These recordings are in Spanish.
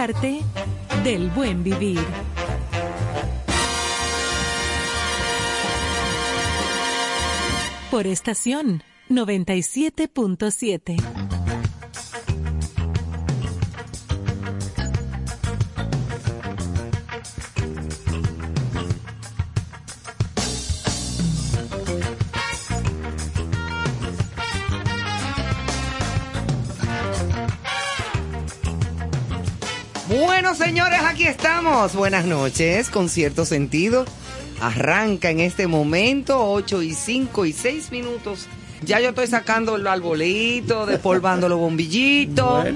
arte del buen vivir. Por estación 97.7. Bueno, señores, aquí estamos. Buenas noches, con cierto sentido. Arranca en este momento, 8 y 5 y 6 minutos. Ya yo estoy sacando el arbolito, despolvando los bombillitos.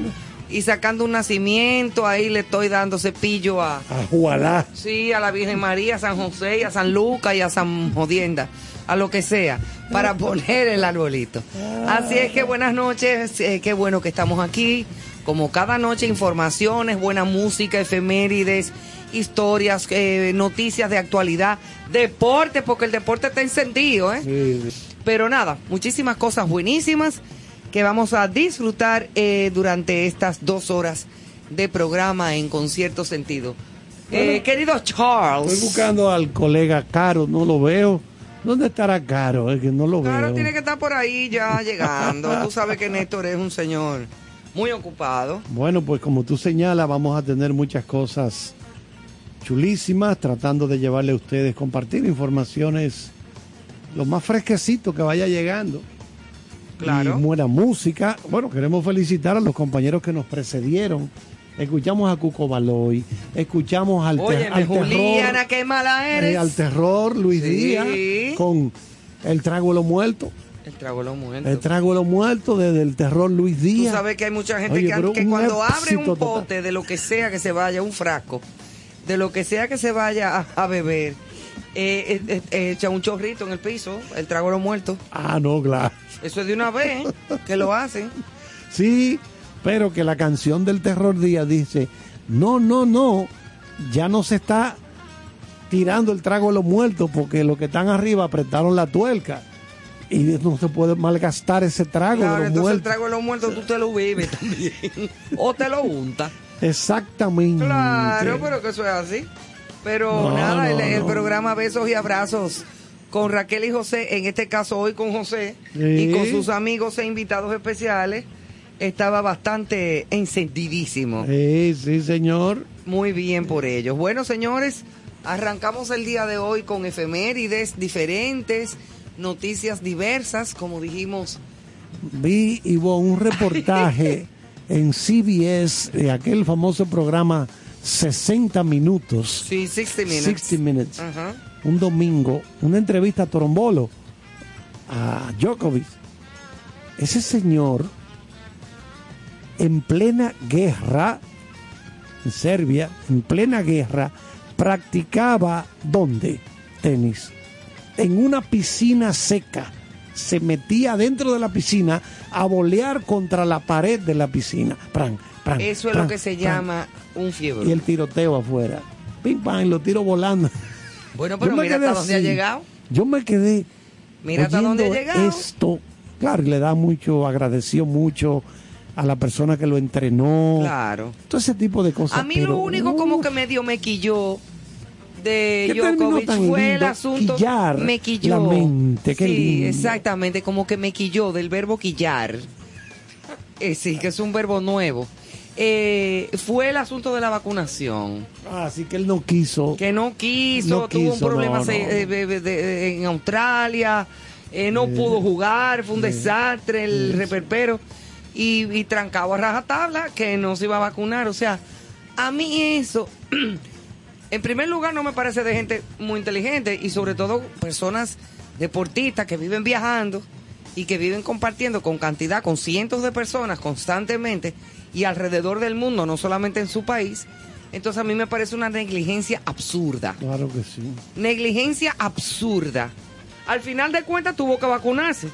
Y sacando un nacimiento, ahí le estoy dando cepillo a... A Jualá. Sí, a la Virgen María, a San José, y a San Lucas y a San Jodienda, a lo que sea, para poner el arbolito. Así es que buenas noches, eh, qué bueno que estamos aquí. Como cada noche, informaciones, buena música, efemérides, historias, eh, noticias de actualidad, deporte, porque el deporte está encendido, ¿eh? Sí, sí. Pero nada, muchísimas cosas buenísimas que vamos a disfrutar eh, durante estas dos horas de programa en concierto sentido. Eh, querido Charles. Estoy buscando al colega Caro, no lo veo. ¿Dónde estará Caro? Es que no lo veo. tiene que estar por ahí ya llegando. Tú sabes que Néstor es un señor muy ocupado. Bueno, pues como tú señalas, vamos a tener muchas cosas chulísimas, tratando de llevarle a ustedes, compartir informaciones lo más fresquecito que vaya llegando. Claro. Y buena música. Bueno, queremos felicitar a los compañeros que nos precedieron. Escuchamos a Cuco Baloy, escuchamos al, Oye, al Juliana, terror, qué mala eh, eres. al terror Luis Sí. Díaz con el trago de los muertos. El trago lo muerto. El trago de los muertos desde el terror Luis Tú Díaz. sabes que hay mucha gente Oye, que, cuando abre un total. pote de lo que sea que se vaya, un frasco, de lo que sea que se vaya a, a beber, eh, eh, eh, echa un chorrito en el piso, el trago de los muertos. Ah, no, claro. Eso es de una vez que lo hacen. Sí, pero que la canción del terror Díaz dice, no, no, no, ya no se está tirando el trago de los muertos porque los que están arriba apretaron la tuerca y no se puede malgastar ese trago Claro, de los entonces el muertos. trago de los muertos tú te lo bebes también. o te lo untas. Exactamente. Claro, pero que eso es así. Pero No, nada, el, el no. programa Besos y Abrazos con Raquel y José, en este caso hoy con José Sí. y con sus amigos e invitados especiales, estaba bastante encendidísimo. Sí, sí, señor. Muy bien por ellos. Bueno, señores, arrancamos el día de hoy con efemérides diferentes, noticias diversas, como dijimos. Vi, Ivo, un reportaje en CBS de aquel famoso programa 60 Minutos. Sí, 60 minutes. 60 Minutes. Un domingo una entrevista a Torombolo, a Djokovic. Ese señor, en plena guerra, en Serbia, en plena guerra, practicaba ¿dónde? Tenis. En una piscina seca. Se metía dentro de la piscina a bolear contra la pared de la piscina. Pran, pran, Eso es pran, lo que se llama un fiebre. Y el tiroteo afuera. Pim, pam, y los tiros volando. Bueno, pero mira hasta dónde ha llegado. Yo me quedé. Mira hasta dónde ha llegado. Esto, claro, le da mucho, agradeció mucho a la persona que lo entrenó. Claro. Todo ese tipo de cosas. A mí pero, lo único como que medio me quilló de Djokovic fue el asunto. quillar me quilló. la mente, qué sí, lindo. exactamente, como que me quilló del verbo quillar. Eh, sí, que es un verbo nuevo. Eh, fue el asunto de la vacunación. Así que él no quiso. Que no quiso, No tuvo un quiso, problema no, se- no. eh, de- de- de- en Australia, eh, no pudo jugar, fue un desastre el reperpero. Y, y trancado a rajatabla que no se iba a vacunar. O sea, a mí eso, en primer lugar, no me parece de gente muy inteligente y sobre todo personas deportistas que viven viajando y que viven compartiendo con cantidad, con cientos de personas constantemente y alrededor del mundo, no solamente en su país. Entonces a mí me parece una negligencia absurda. Claro que sí. Negligencia absurda. Al final de cuentas tuvo que vacunarse.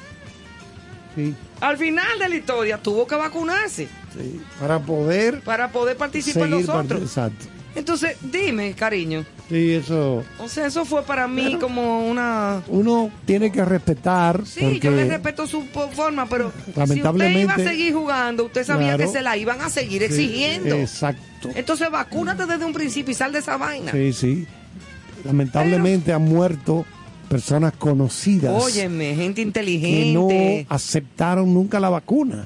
sí, Al final de la historia tuvo que vacunarse sí. Para poder para poder participar nosotros. part- Exacto. Entonces, dime, cariño. Sí, eso. O sea, eso fue para mí como una... Uno tiene que respetar. Sí, porque yo le respeto su forma, pero Lamentablemente- si usted iba a seguir jugando, usted sabía Claro. que se la iban a seguir Sí, exigiendo. Exacto. Entonces, vacúnate desde un principio y sal de esa vaina. Sí, sí. Lamentablemente han muerto personas conocidas Óyeme, gente que no inteligente. aceptaron nunca la vacuna.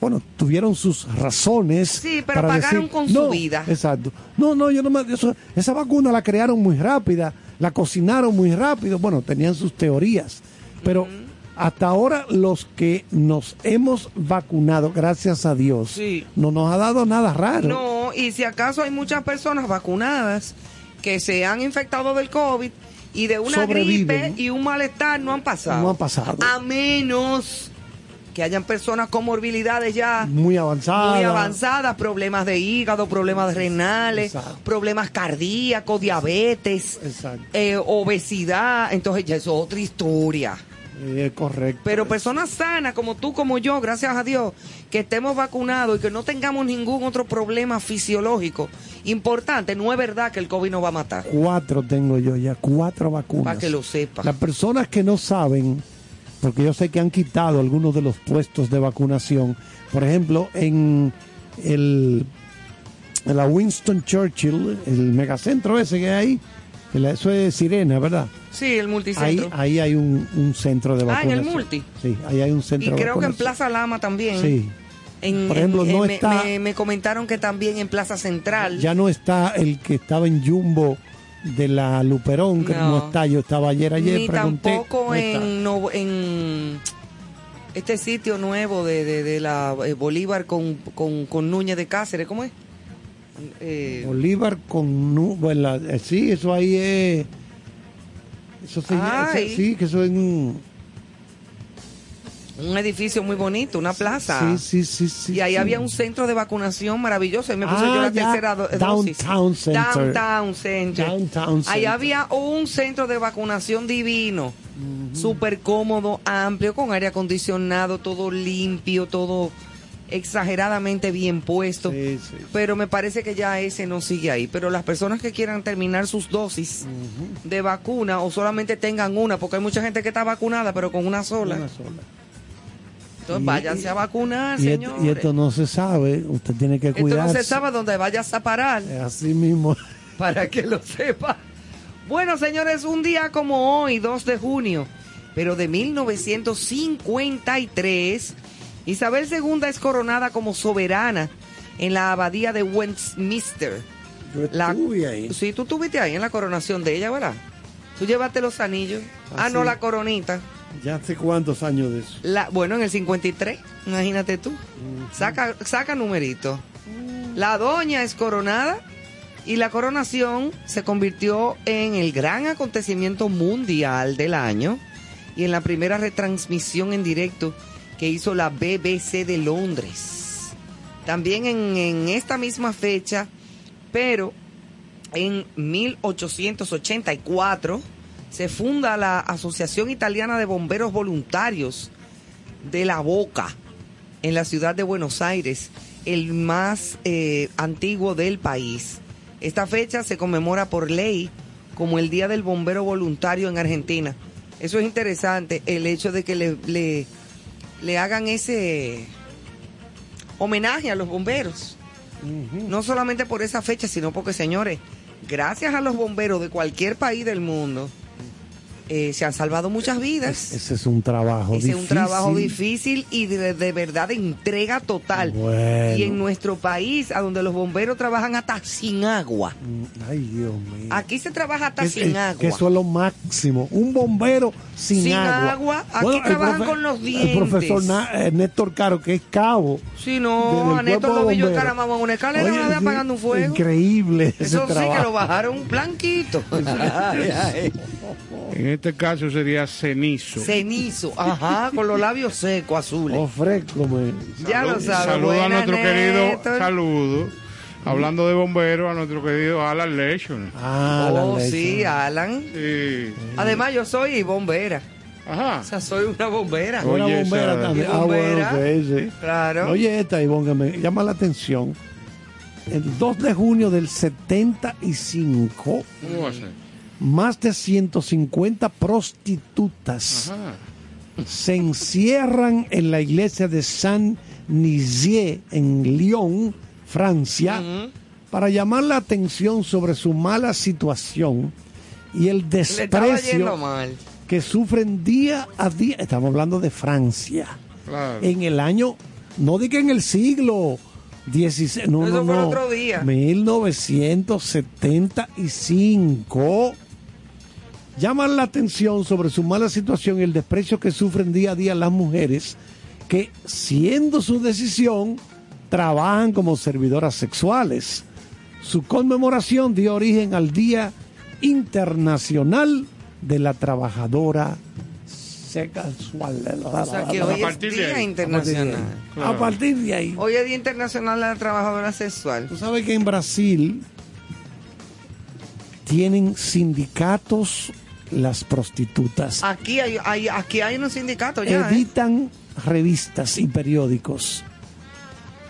Bueno, tuvieron sus razones. Sí, pero para pagaron decir, con su vida. Exacto. No, no, yo no me. eso- esa vacuna la crearon muy rápida, la cocinaron muy rápido. Bueno, tenían sus teorías. Pero hasta ahora, los que nos hemos vacunado, gracias a Dios, Sí. no nos ha dado nada raro. No, y si acaso hay muchas personas vacunadas que se han infectado del COVID y de una gripe y un malestar no han pasado. No han pasado. A menos que hayan personas con morbilidades ya Muy avanzada. muy avanzadas, problemas de hígado, problemas renales, Exacto. problemas cardíacos, diabetes, eh, obesidad, entonces ya es otra historia. Eh, correcto. Pero personas sanas como tú, como yo, gracias a Dios, que estemos vacunados y que no tengamos ningún otro problema fisiológico importante, no es verdad que el COVID nos va a matar. Cuatro tengo yo ya, cuatro vacunas. Para que lo sepa. Las personas que no saben, porque yo sé que han quitado algunos de los puestos de vacunación, por ejemplo, en el en la Winston Churchill, el megacentro ese que hay ahí, eso es Sirena, ¿verdad? Sí, el multicentro. ahí hay un, un centro de Ah, en vacunación. el multi. Sí, ahí hay un y centro de creo que en vacunación. Plaza Lama también. Sí. En- Por ejemplo, en- no está- me, me comentaron que también en Plaza Central. Ya no está el que estaba en Jumbo de la Luperón, que no, No. está. Yo estaba ayer, ayer, ni pregunté. tampoco no en, no- en este sitio nuevo de, de, de la eh, Bolívar con, con, con Núñez de Cáceres, ¿cómo es? Eh, Bolívar con bueno, la- eh, sí, eso ahí es eso se sí, que eso es un un edificio muy bonito, una plaza. sí, sí, sí, sí. y ahí sí. había un centro de vacunación maravilloso. Ahí me puse Ah, yo la ya. tercera do- dosis. Downtown Center. Downtown Center. Downtown Ahí había un centro de vacunación divino. Súper cómodo, amplio, con aire acondicionado, todo limpio, todo exageradamente bien puesto. Sí, sí. Pero me parece que ya ese no sigue ahí. Pero las personas que quieran terminar sus dosis de vacuna o solamente tengan una, porque hay mucha gente que está vacunada, pero con una sola. Una sola. Entonces Y- váyanse a vacunar, Y, esto, señores. y esto no se sabe, usted tiene que Esto cuidarse. no se sabe dónde vayas a parar, Así mismo. para que lo sepa. Bueno, señores, un día como hoy, 2 de junio, pero de 1953, Isabel II es coronada como soberana en la abadía de Westminster. Yo La- estuve ahí. Sí, tú estuviste ahí en la coronación de ella, ¿verdad? Tú llevaste los anillos. Ah, Ah, no, sí. la coronita. Ya hace cuántos años de eso. La, bueno, en el 53, imagínate tú. Saca, saca numerito. La doña es coronada y la coronación se convirtió en el gran acontecimiento mundial del año y en la primera retransmisión en directo que hizo la BBC de Londres. También en, en esta misma fecha, pero en 1884 se funda la Asociación Italiana de Bomberos Voluntarios de la Boca en la ciudad de Buenos Aires, el más eh, antiguo del país. Esta fecha se conmemora por ley como el Día del Bombero Voluntario en Argentina. Eso es interesante, el hecho de que le, le, le hagan ese homenaje a los bomberos. No solamente por esa fecha, sino porque, señores, gracias a los bomberos de cualquier país del mundo, eh, se han salvado muchas vidas. Ese es un trabajo Ese es difícil. un trabajo difícil y de, de verdad de entrega total. Bueno. Y en nuestro país, a donde los bomberos trabajan hasta sin agua. Mm, Ay, Dios mío. Aquí se trabaja hasta sin agua. Que eso es lo máximo. Un bombero sin, Sin agua. agua, aquí trabajan con los El profesor dientes. Na- eh, Néstor Caro, que es cabo. Si de- no, a Néstor lo vi yo en una escalera Oye, una vez sí, apagando un fuego. Increíble. Eso sí que lo bajaron blanquito. Ay, ay. Este caso sería cenizo. Cenizo, ajá, con los labios secos, azules. Ofrécome. ya lo sabes. Saludo a nuestro querido, saludo. Hablando de bomberos, a nuestro querido Alan Lechon. Ah, Oh, sí, Alan. Sí. Además, yo soy bombera. Ajá. O sea, soy una bombera. Oye, Una bombera esa- también. ¿Y Ah, bueno, sí, sí. Claro. Oye, esta, Ivonne, que me llama la atención. el 2 de junio del 75, ¿Cómo va a ser? Más de 150 prostitutas Ajá. se encierran en la iglesia de Saint Nizier en Lyon, Francia, para llamar la atención sobre su mala situación y el desprecio mal. que sufren día a día. Estamos hablando de Francia. Claro. En el año, no diga en el siglo XVI, no, Eso no, no. otro día. 1975. Llaman la atención sobre su mala situación y el desprecio que sufren día a día las mujeres que, siendo su decisión, trabajan como servidoras sexuales. Su conmemoración dio origen al Día Internacional de la Trabajadora Sexual. O sea que hoy es Día ahí. Internacional. A partir de ahí. Hoy es Día Internacional de la Trabajadora Sexual. Tú sabes que en Brasil tienen sindicatos las prostitutas. Aquí hay, hay- aquí hay unos sindicatos ya. ¿eh? Editan revistas y periódicos.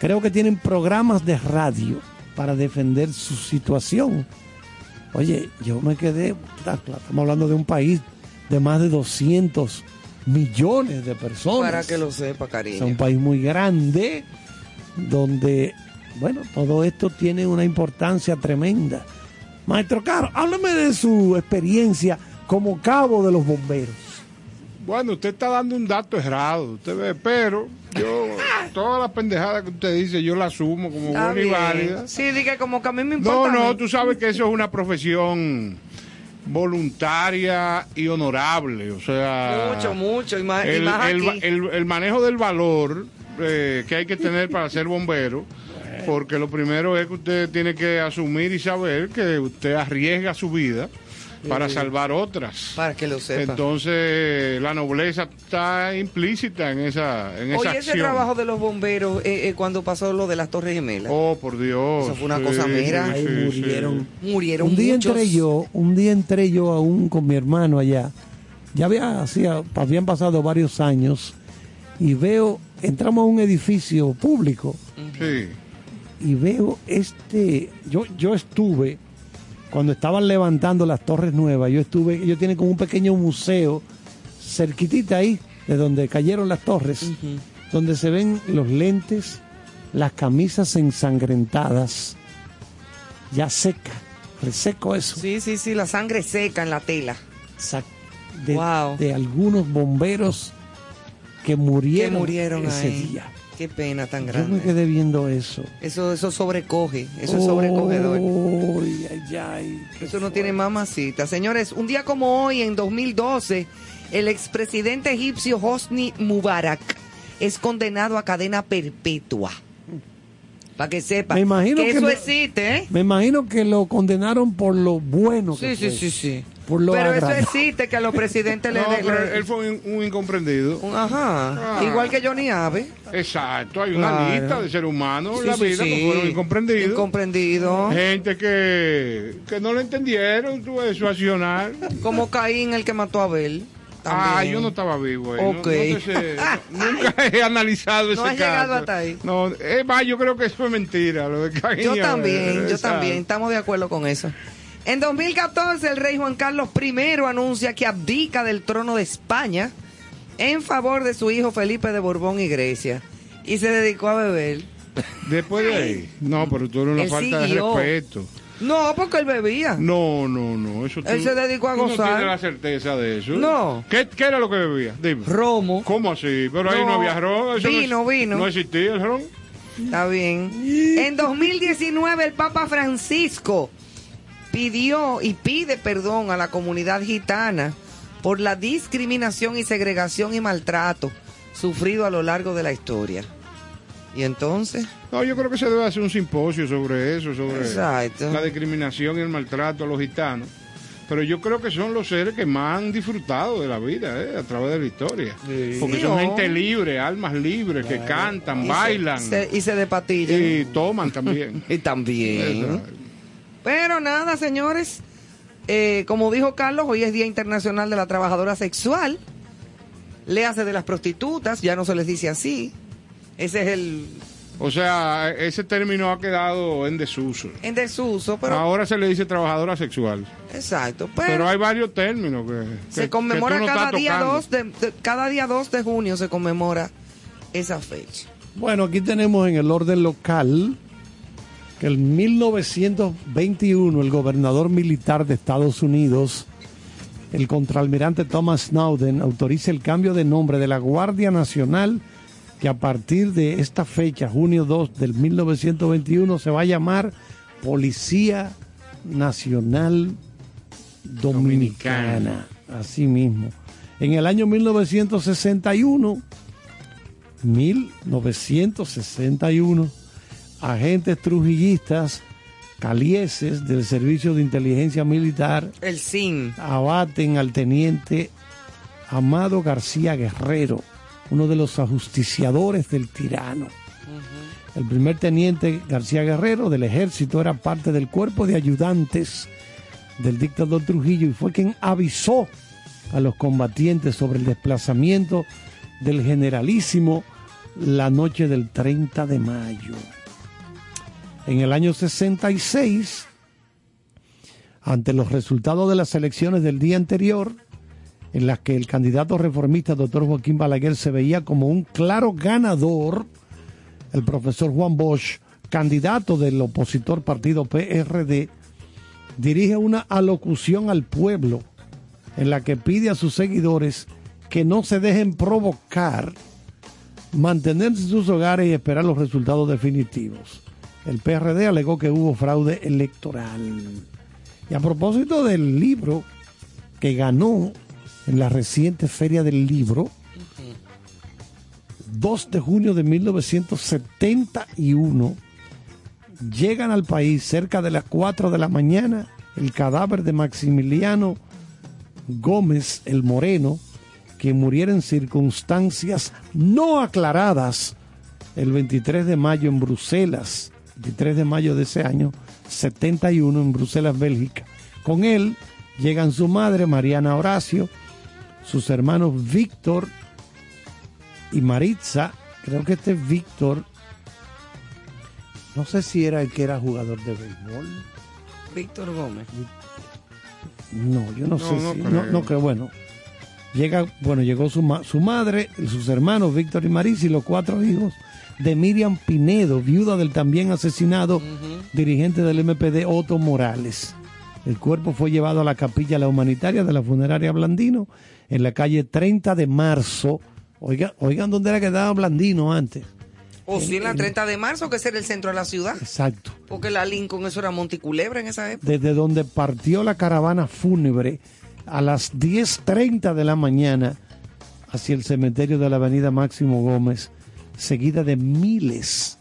Creo que tienen programas de radio para defender su situación. Oye, yo me quedé, estamos hablando de un país de más de 200 millones de personas. Para que lo sepa, Es un cariño. país muy grande donde, bueno, todo esto tiene una importancia tremenda. Maestro Caro, háblame de su experiencia como cabo de los bomberos. Bueno, usted está dando un dato errado, usted ve, pero yo, toda la pendejada que usted dice, yo la asumo como Está buena y válida. Sí, dije como que a mí me No, importa. no, mí. tú sabes que eso es una profesión voluntaria y honorable, o sea... Mucho, mucho. Y más, y el, más el- aquí. el- el manejo del valor eh, que hay que tener para ser bombero, porque lo primero es que usted tiene que asumir y saber que usted arriesga su vida para salvar otras. para que lo sepa. Entonces, la nobleza está implícita en esa, en esa Oye, ese acción. trabajo de los bomberos eh, eh, cuando pasó lo de las Torres Gemelas. Oh, por Dios. Eso fue una Sí, cosa mera. sí, Ahí sí, murieron. Murieron un día muchos. entré yo, un día entré yo aún con mi hermano allá. Ya había, hacía, habían pasado varios años y veo, entramos a un edificio público Sí. y veo este, yo, yo estuve, cuando estaban levantando las torres nuevas, yo estuve, ellos tienen como un pequeño museo cerquitita ahí, de donde cayeron las torres, donde se ven los lentes, las camisas ensangrentadas, ya seca, reseco eso, Sí, sí, sí, la sangre seca en la tela. sa- de, Wow. de algunos bomberos que Que murieron, ese ahí. día. Qué pena tan Yo me grande. quedé viendo eso. Eso, eso sobrecoge, eso es sobrecogedor. Ay, ay, Eso no tiene mamacita. Señores, un día como hoy, en 2012, el expresidente egipcio Hosni Mubarak es condenado a cadena perpetua. Para que sepa Me imagino que eso me- existe, ¿eh? Me imagino que lo condenaron por lo bueno Sí, que sí, fue, sí, sí. Por lo Pero eso existe, que a los presidentes le... No, le- pero le- él fue un, un incomprendido. un- Ajá. Ah. Igual que Johnny Ave. Exacto, hay una Claro. lista de seres humanos en Sí, la sí, vida sí. que fueron incomprendidos. Incomprendido. Gente que, que no lo entendieron, tuvo de su accionar. Como Caín, el que mató a Abel. Ah, yo no estaba vivo ahí. no- Ok. no te sé, no- nunca he analizado ese No has caso. llegado hasta ahí. No, es más, yo creo que eso es mentira. Lo de Caín Yo también, yo también, estamos de acuerdo con eso. En 2014, el rey Juan Carlos I anuncia que abdica del trono de España en favor de su hijo Felipe de Borbón y Grecia y se dedicó a beber. Después de ahí. No, pero tú eres una Él falta siguió. de respeto. No, porque él bebía. No, no, no. Eso tú, Él se dedicó a tú gozar. No tienes la certeza de eso. No. ¿Qué, qué era lo que bebía? Dime. Romo. ¿Cómo así? Pero ahí No, había ron. eso vino, vino. No existía el ron. Está bien. En 2019, el Papa Francisco pidió y pide perdón a la comunidad gitana por la discriminación y segregación y maltrato sufrido a lo largo de la historia. Y entonces, No, yo creo que se debe hacer un simposio sobre eso, sobre Exacto. la discriminación y el maltrato a los gitanos. Pero yo creo que son los seres que más han disfrutado de la vida, ¿eh? a través de la historia. Porque Sí, son no. gente libre, almas libres, que cantan, y se- bailan se- y se depatillan. y toman también. Y también. Exacto. Pero nada, señores. eh, como dijo Carlos, hoy es Día Internacional de la Trabajadora Sexual. Le hace de las prostitutas, ya no se les dice así. Ese es el O sea, ese término ha quedado en desuso. En desuso, pero... Ahora se le dice trabajadora sexual. Exacto, pero... Pero hay varios términos que... se que- conmemora que tú no cada estás día tocando. 2 de, de- cada día 2 de junio se conmemora esa fecha. Bueno, aquí tenemos en el orden local que en 1921 el gobernador militar de Estados Unidos, el contraalmirante Thomas Snowden, autoriza el cambio de nombre de la Guardia Nacional que a partir de esta fecha, junio 2 del 1921, se va a llamar Policía Nacional Dominicana. Así mismo. En el año 1961, 1961, agentes trujillistas calieses del Servicio de Inteligencia Militar El SIN. abaten al teniente Amado García Guerrero, uno de los ajusticiadores del tirano. El primer teniente García Guerrero del ejército era parte del cuerpo de ayudantes del dictador Trujillo y fue quien avisó a los combatientes sobre el desplazamiento del generalísimo la noche del 30 de mayo. En el año 66, ante los resultados de las elecciones del día anterior, en las que el candidato reformista doctor Joaquín Balaguer se veía como un claro ganador, el profesor Juan Bosch, candidato del opositor partido PRD, dirige una alocución al pueblo en la que pide a sus seguidores que no se dejen provocar, mantenerse en sus hogares y esperar los resultados definitivos. El PRD alegó que hubo fraude electoral. Y a propósito del libro que ganó en la reciente Feria del Libro, 2 de junio de 1971, llegan al país cerca de las 4 de la mañana el cadáver de Maximiliano Gómez el Moreno, que muriera en circunstancias no aclaradas el 23 de mayo en Bruselas, 23 de mayo de ese año, 71 en Bruselas, Bélgica. Con él llegan su madre, Mariana Horacio, sus hermanos Víctor y Maritza, creo que este es Víctor, no sé si era el que era jugador de béisbol. Víctor Gómez. No, yo no, No, sé no si, creo. no, no creo, bueno. Llega, bueno, llegó su, ma- su madre, sus hermanos Víctor y Marisa y los cuatro hijos de Miriam Pinedo, viuda del también asesinado dirigente del MPD Otto Morales. El cuerpo fue llevado a la capilla La Humanitaria de la funeraria Blandino en la calle 30 de marzo. Oiga, oigan dónde era que estaba Blandino antes. O si en la 30 de marzo, que ese era el centro de la ciudad. Exacto. Porque la Lincoln, eso era Monticulebra en esa época. desde donde partió la caravana fúnebre a las 10.30 de la mañana hacia el cementerio de la avenida Máximo Gómez, seguida de miles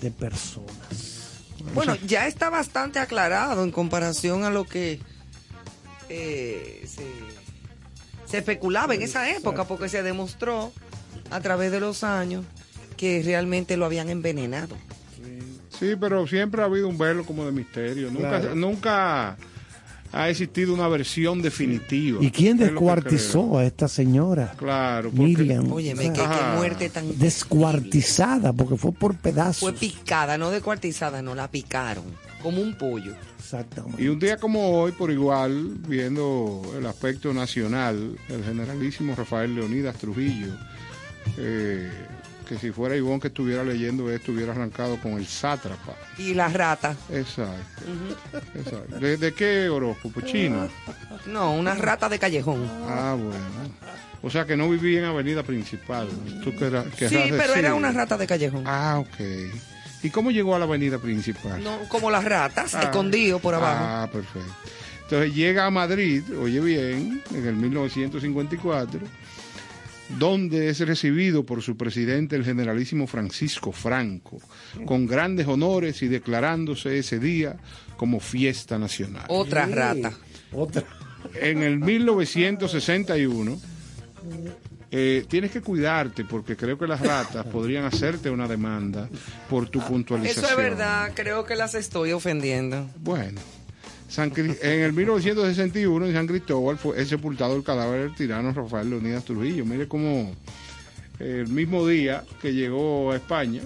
de personas. Bueno, ya está bastante aclarado en comparación a lo que eh, se, se especulaba en esa época, porque se demostró a través de los años que realmente lo habían envenenado. Sí, pero siempre ha habido un velo como de misterio. Nunca, Claro. nunca ha existido una versión definitiva. ¿Y quién descuartizó a esta señora? Claro, porque Miriam. Óyeme, O qué, sea, qué Ajá. muerte tan... descuartizada porque fue por pedazos. Fue picada, no descuartizada, no, la picaron. Como un pollo. Exactamente. Y un día como hoy, por igual, viendo el aspecto nacional, el generalísimo Rafael Leonidas Trujillo, eh, que si fuera Ivón que estuviera leyendo esto, hubiera arrancado con el sátrapa. Y la rata. Exacto. Exacto. ¿De, de qué horóscopo? Chino. No, una rata de callejón. Ah, bueno. O sea que no vivía en Avenida Principal. Tú querrás- Sí, pero era una rata de callejón. Ah, ok. ¿Y cómo llegó a la Avenida Principal? No, como las ratas, Ah. escondido por abajo. Ah, perfecto. Entonces llega a Madrid, oye bien, en el 1954, donde es recibido por su presidente, el generalísimo Francisco Franco, con grandes honores y declarándose ese día como fiesta nacional. Otra rata. Otra. En el 1961, eh, tienes que cuidarte porque creo que las ratas podrían hacerte una demanda por tu puntualización. Eso es verdad, creo que las estoy ofendiendo. Bueno, San en el 1961 en San Cristóbal fue es sepultado el cadáver del tirano Rafael Leonidas Trujillo. Mire cómo el mismo día que llegó a España.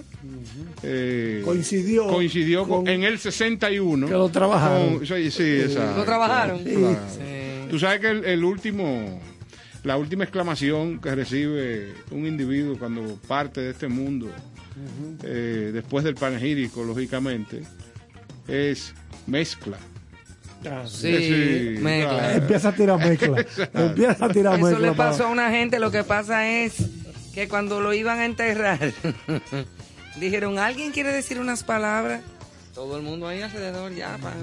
eh, Coincidió coincidió con- con- en el 61. Que lo trabajaron. con- sí, sí, exacto. ¿Lo trabajaron? Claro. Sí. Tú sabes que el, el último, la última exclamación que recibe un individuo cuando parte de este mundo, eh, después del panegírico, lógicamente, es mezcla. Sí, Sí, mezcla. Empieza a tirar mezcla. Empieza a tirar Eso mezcla. le para- pasó a una gente, lo que pasa es que cuando lo iban a enterrar, dijeron, ¿alguien quiere decir unas palabras? Todo el mundo ahí alrededor ya, pa.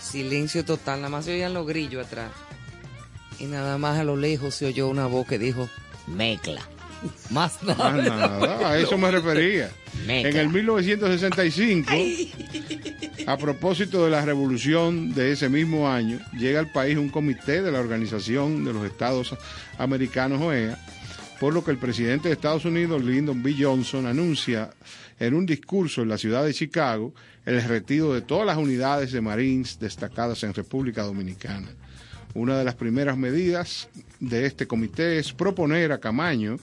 Silencio total, nada más se oían los grillos atrás. Y nada más a lo lejos se oyó una voz que dijo, mezcla. Más nada. Más nada, a eso me refería. Mezcla. En el 1965, a propósito de la revolución de ese mismo año, llega al país un comité de la Organización de los Estados Americanos OEA, por lo que el presidente de Estados Unidos, Lyndon B. Johnson, anuncia en un discurso en la ciudad de Chicago el retiro de todas las unidades de Marines destacadas en República Dominicana. Una de las primeras medidas de este comité es proponer a Camaño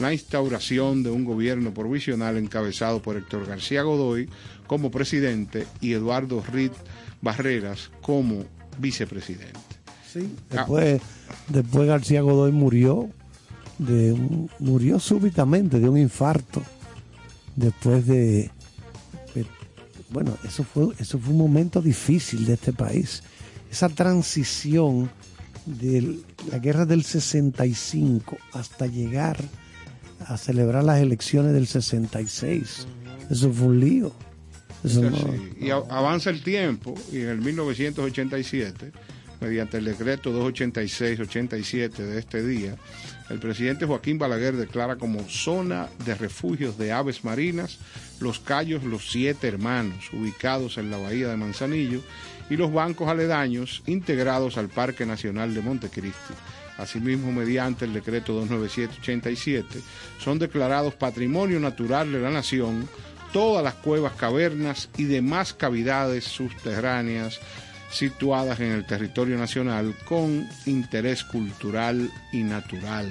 la instauración de un gobierno provisional encabezado por Héctor García Godoy como presidente y Eduardo Reed Barreras como vicepresidente. Sí. Después, después García Godoy murió, de un- murió súbitamente de un infarto. Después de, de- bueno, eso fue, eso fue un momento difícil de este país. Esa transición de la guerra del 65 hasta llegar a celebrar las elecciones del 66. Eso fue un lío. Eso no-. Y avanza el tiempo y en el 1987, mediante el decreto 286-87 de este día, el presidente Joaquín Balaguer declara como zona de refugios de aves marinas los Cayos Los Siete Hermanos, ubicados en la bahía de Manzanillo, y los bancos aledaños integrados al Parque Nacional de Montecristi. Asimismo, mediante el decreto 297-87, son declarados Patrimonio Natural de la Nación todas las cuevas, cavernas y demás cavidades subterráneas situadas en el territorio nacional con interés cultural y natural.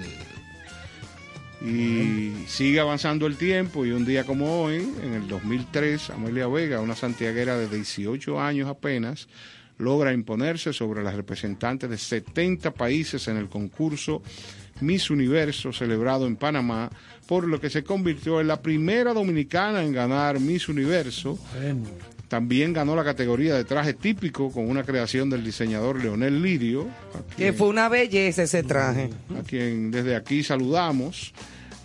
Y sigue avanzando el tiempo y un día como hoy, en el 2003, Amelia Vega, una santiaguera de 18 años apenas, logra imponerse sobre las representantes de 70 países en el concurso Miss Universo celebrado en Panamá, por lo que se convirtió en la primera dominicana en ganar Miss Universo. Bueno. También ganó la categoría de traje típico con una creación del diseñador Leonel Lirio, Que fue una belleza ese traje. a quien desde aquí saludamos.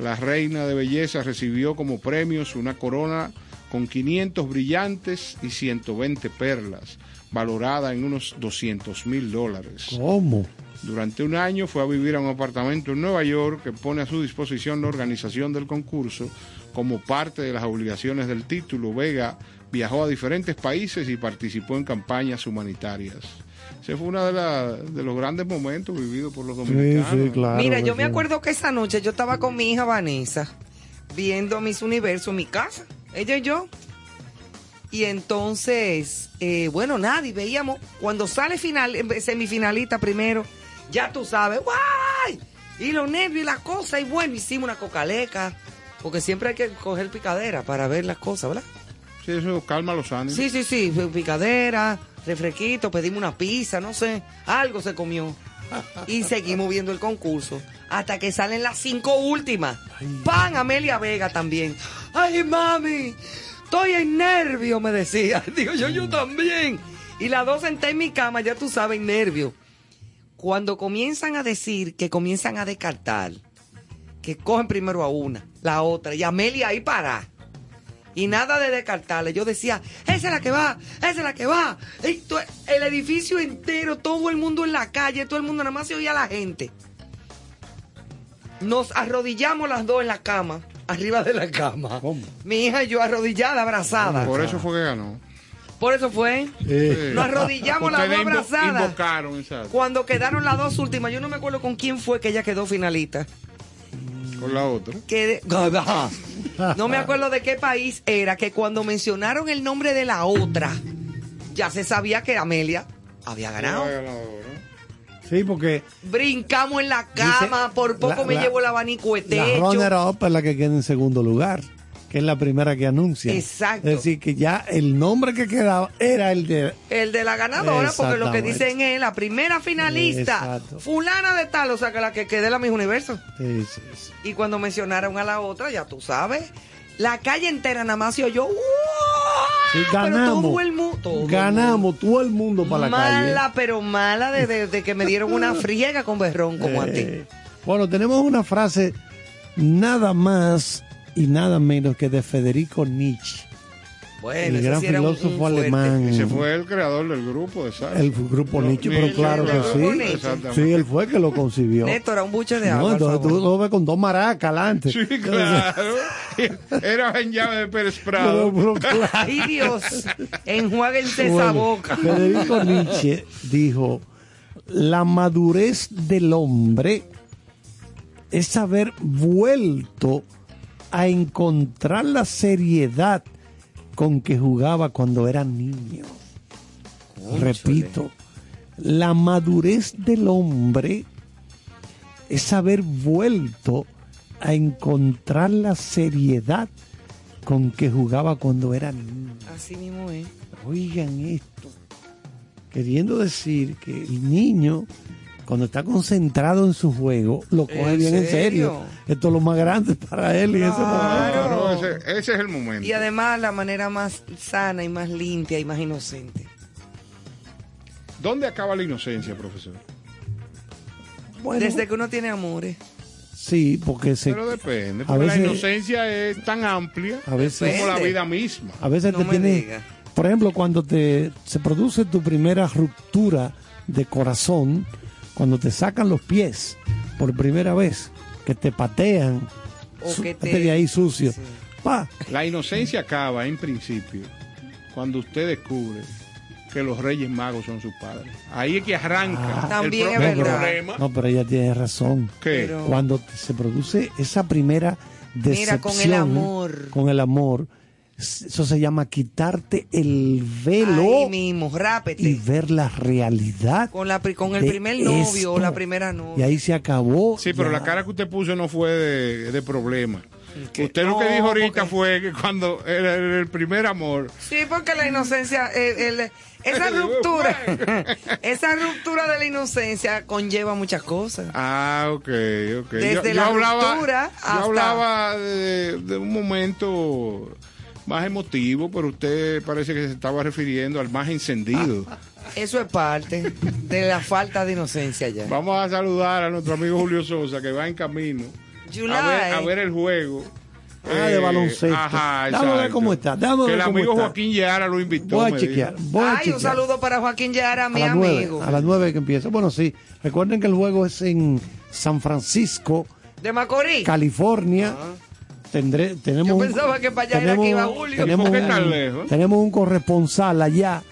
La reina de belleza recibió como premios una corona con 500 brillantes y 120 perlas, valorada en unos 200 mil dólares. ¿Cómo? Durante un año fue a vivir a un apartamento en Nueva York que pone a su disposición la organización del concurso. Como parte de las obligaciones del título, Vega viajó a diferentes países y participó en campañas humanitarias. Ese fue uno de, la- de los grandes momentos vividos por los Sí, dominicanos. sí, claro. Mira, yo me sí. acuerdo que esa noche yo estaba con mi hija Vanessa viendo Miss Universo en mi casa, ella y yo. Y entonces, eh, bueno, nadie veíamos, cuando sale final, eh, semifinalista primero, ya tú sabes, ¡guay! Y los nervios y las cosas, y bueno, hicimos una cocaleca, porque siempre hay que coger picadera para ver las cosas, ¿verdad? Sí, eso calma los ánimos. Sí, sí, sí, picadera, refresquito, pedimos una pizza, no sé, algo se comió. Y seguimos viendo el concurso hasta que salen las cinco últimas. Pan, Amelia Vega también. Ay, mami, estoy en nervio, me decía. Digo yo, yo también. Y las dos senté en mi cama, ya tú sabes, en nervio. Cuando comienzan a decir que comienzan a descartar, que cogen primero a una, la otra, y Amelia ahí para. Y nada de descartarle. Yo decía, esa es la que va, esa es la que va. El edificio entero, todo el mundo en la calle, todo el mundo, nada más se oía la gente. Nos arrodillamos las dos en la cama, arriba de la cama. ¿Cómo? Mi hija y yo arrodillada, abrazada. Por eso fue que ganó. Por eso fue. Nos arrodillamos las dos abrazadas. invocaron, Cuando quedaron las dos últimas, yo no me acuerdo con quién fue que ella quedó finalista. con la otra. que no me acuerdo de qué país era que cuando mencionaron el nombre de la otra ya se sabía que Amelia había ganado. Sí, porque Brincamos en la cama, Dice, por poco la- me la- llevo el abanico de la techo. runner up es la que queda en segundo lugar, que es la primera que anuncia. Exacto. Es decir, que ya el nombre que quedaba era el de... El de la ganadora, porque lo que dicen es la primera finalista, Exacto. fulana de tal, o sea que la que quede la Miss Universo. Sí, sí, sí. Y cuando mencionaron a la otra, ya tú sabes, la calle entera nada más se oyó. Sí, Pero ganamos. todo el mu- todo el ganamos todo el mundo para la calle. Mala, pero mala de, de- de que me dieron una friega con berrón como a ti. Eh, bueno, tenemos una frase nada más y nada menos que de Federico Nietzsche, Bueno, el gran sí era un- un filósofo alemán. Ese fue el creador del grupo de salsa. El grupo No, Nietzsche, pero claro que sí. Sí, él fue que lo concibió. Néstor, a un buche de agua. No, entonces tú lo ves con dos maracas adelante. Sí, claro. Era en llave de Pérez Prado. pero claro. Ay, Dios, enjuáguense esa Bueno, boca. Federico Nietzsche dijo, la madurez del hombre es haber vuelto a encontrar la seriedad con que jugaba cuando era niño. Repito, la madurez del hombre es haber vuelto a encontrar la seriedad con que jugaba cuando era niño. Así mismo es. Oigan esto. Queriendo decir que el niño, cuando está concentrado en su juego, lo coge ¿En bien en serio? Esto es lo más grande para él en ese momento. Claro, ese, ese es el momento. Y además la manera más sana y más limpia y más inocente. ¿Dónde acaba la inocencia, profesor? Bueno, Desde que uno tiene amores. sí, porque se, Pero depende, a porque la veces- inocencia es tan amplia a veces, como la vida misma. a veces No te me tiene, diga. por ejemplo, cuando te se produce tu primera ruptura de corazón, cuando te sacan los pies por primera vez, que te patean, O que te- de ahí sucio, Sí. pa, La inocencia acaba, en principio, cuando usted descubre que los Reyes Magos son sus padres. Ahí es que arranca También el es propio verdad. problema. no, pero ella tiene razón. ¿Qué? Pero- cuando se produce esa primera decepción Mira, con el amor. con el amor, eso se llama quitarte el velo Ahí mismo, rápete. y ver la realidad Con, la, con el primer novio o la primera y novia. ahí se acabó Sí, pero ya. la cara que usted puso no fue de, de problema. ¿Qué? Usted lo que dijo ahorita porque- fue que cuando era el, el primer amor, Sí, porque la inocencia, el- esa ruptura, esa ruptura de la inocencia conlleva muchas cosas. Ah, ok, ok. Desde la ruptura yo hasta- hablaba de, de un momento más emotivo, pero usted parece que se estaba refiriendo al más encendido. Eso es parte de la falta de inocencia ya. Vamos a saludar a nuestro amigo Julio Sosa, que va en camino a ver, a ver el juego. Ah, de baloncesto. Ajá, Déjame ver cómo está, déjame que ver el cómo amigo está. Joaquín Yara lo invitó. voy a chequear dijo. voy a Ay, chequear. un saludo para Joaquín Yara, mi amigo. a las nueve que empieza bueno sí recuerden que el juego es en San Francisco De Macorís. California Tendré, tenemos Yo un- pensaba que para allá era tenemos- que iba Julio. Tenemos, ¿Por qué un- tan lejos? tenemos un corresponsal allá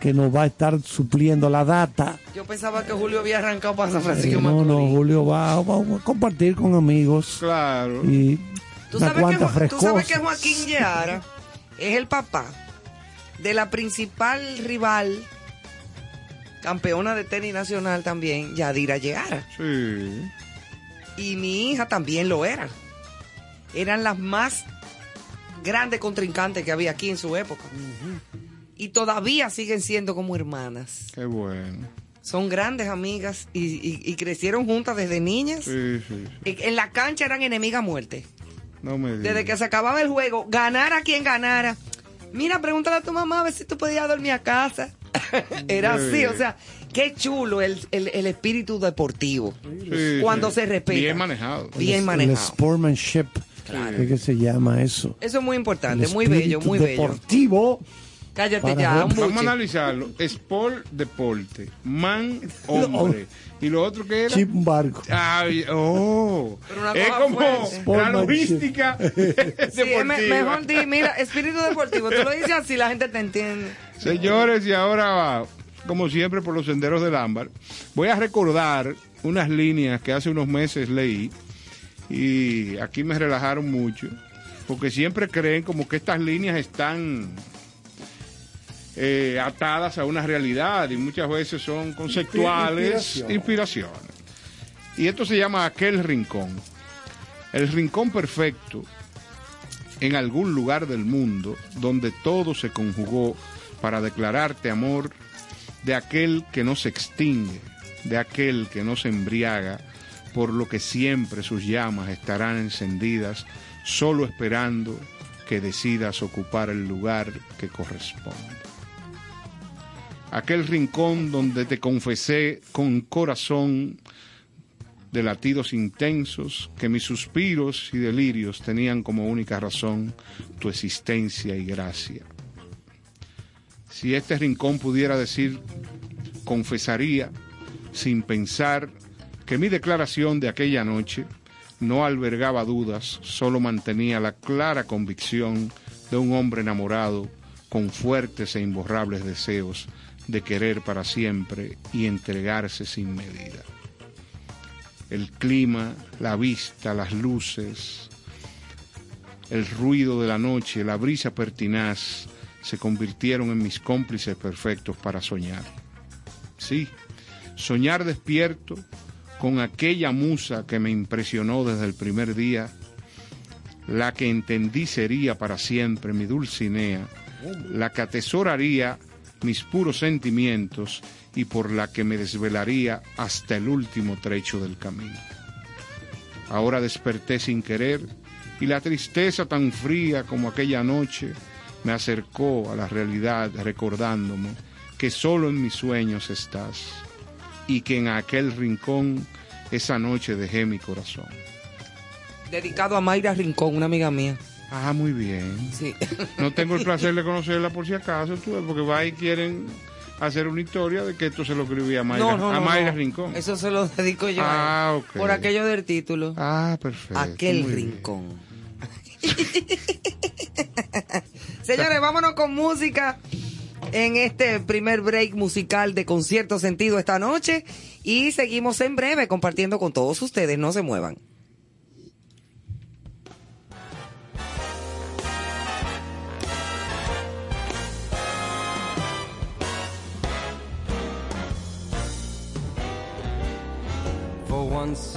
que nos va a estar supliendo la data. Yo pensaba que Julio había arrancado para San Eh, Francisco de no, no, Julio va, va a compartir con amigos Claro. y ¿Tú una sabes, que, tú sabes que Joaquín Yara es el papá de la principal rival, campeona de tenis nacional también, Yadira Yara. Sí. Y mi hija también lo era. Eran las más grandes contrincantes que había aquí en su época. Y todavía siguen siendo como hermanas. Qué bueno. Son grandes amigas y, y- y crecieron juntas desde niñas. Sí, sí, En la cancha eran enemigas a muerte. No me digas. Desde que se acababa el juego, ganara quien ganara. Mira, pregúntale a tu mamá a ver si tú podías dormir a casa. Era así, bien. o sea, qué chulo el, el- el espíritu deportivo. Sí, cuando sí. se respeta. Bien manejado. Bien el manejado. sportsmanship, Claro. ¿qué se llama eso? Eso es muy importante, muy bello, espíritu muy bello. deportivo. Cállate ya, un Vamos a analizarlo. Sport, deporte. Man, hombre. Y lo otro que era. Chip un barco. Ay, oh. Pero una Es cosa como fuerte. la logística Sí, me- mejor di, mira, espíritu deportivo, tú lo dices así, la gente te entiende. Señores, y ahora, como siempre, por los senderos del ámbar, voy a recordar unas líneas que hace unos meses leí y aquí me relajaron mucho, porque siempre creen como que estas líneas están eh, atadas a una realidad y muchas veces son conceptuales, Inspiración. inspiraciones. Y esto se llama aquel rincón. El rincón perfecto en algún lugar del mundo donde todo se conjugó para declararte amor de aquel que no se extingue, de aquel que no se embriaga, por lo que siempre sus llamas estarán encendidas, solo esperando que decidas ocupar el lugar que corresponde. Aquel rincón donde te confesé con corazón de latidos intensos que mis suspiros y delirios tenían como única razón tu existencia y gracia. Si este rincón pudiera decir, confesaría, sin pensar, que mi declaración de aquella noche no albergaba dudas, solo mantenía la clara convicción de un hombre enamorado con fuertes e imborrables deseos de querer para siempre y entregarse sin medida. El clima, la vista, las luces, el ruido de la noche, la brisa pertinaz, se convirtieron en mis cómplices perfectos para soñar. Sí, soñar despierto con aquella musa que me impresionó desde el primer día, la que entendí sería para siempre mi Dulcinea, la que atesoraría mis puros sentimientos y por la que me desvelaría hasta el último trecho del camino. Ahora desperté sin querer y la tristeza tan fría como aquella noche me acercó a la realidad recordándome que solo en mis sueños estás y que en aquel rincón esa noche dejé mi corazón. Dedicado a Mayra Rincón, una amiga mía. Ah, muy bien. Sí. No tengo el placer de conocerla por si acaso, tú, porque va y quieren hacer una historia de que esto se lo escribí a Mayra, No, no, a Mayra no. Rincón. Eso se lo dedico yo. a Ah, él. ok. Por aquello del título. Ah, perfecto. Aquel rincón. Señores, vámonos con música en este primer break musical de Concierto Sentido esta noche y seguimos en breve compartiendo con todos ustedes. No se muevan. Once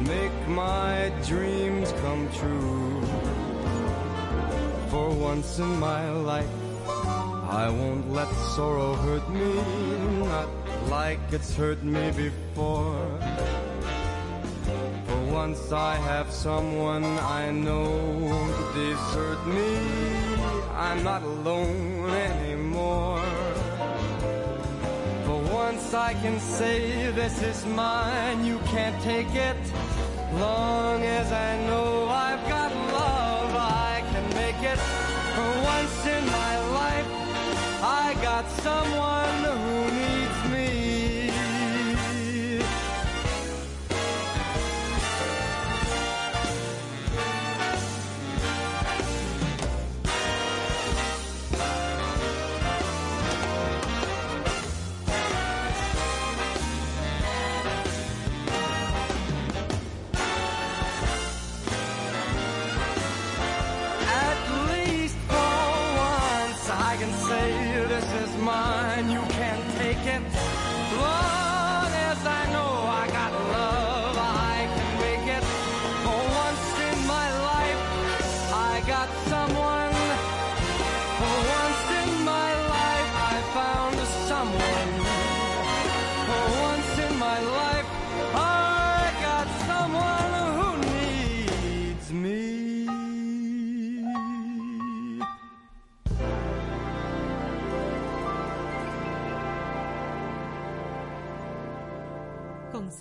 make my dreams come true. For once in my life, I won't let sorrow hurt me, not like it's hurt me before. For once I have someone I know won't desert me. I'm not alone anymore. Once I can say this is mine, you can't take it. Long as I know I've got love, I can make it. For once in my life, I got someone who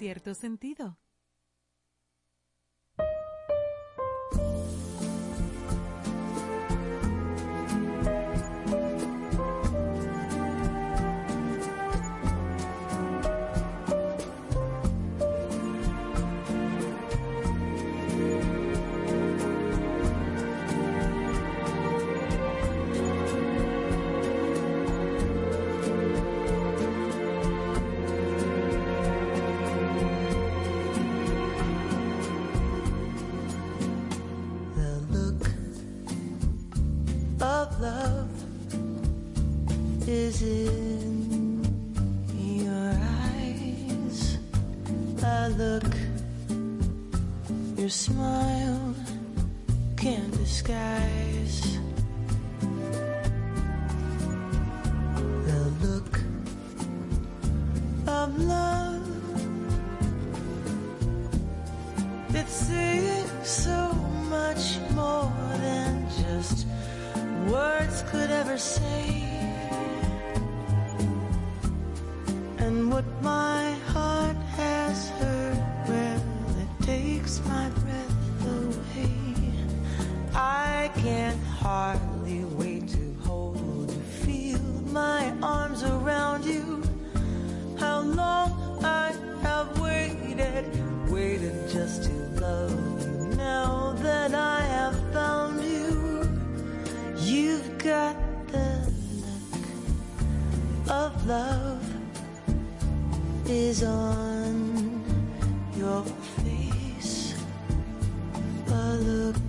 cierto sentido. Your smile can't disguise. The look of love it's saying so much more than just words could ever say. Love is on your face. A look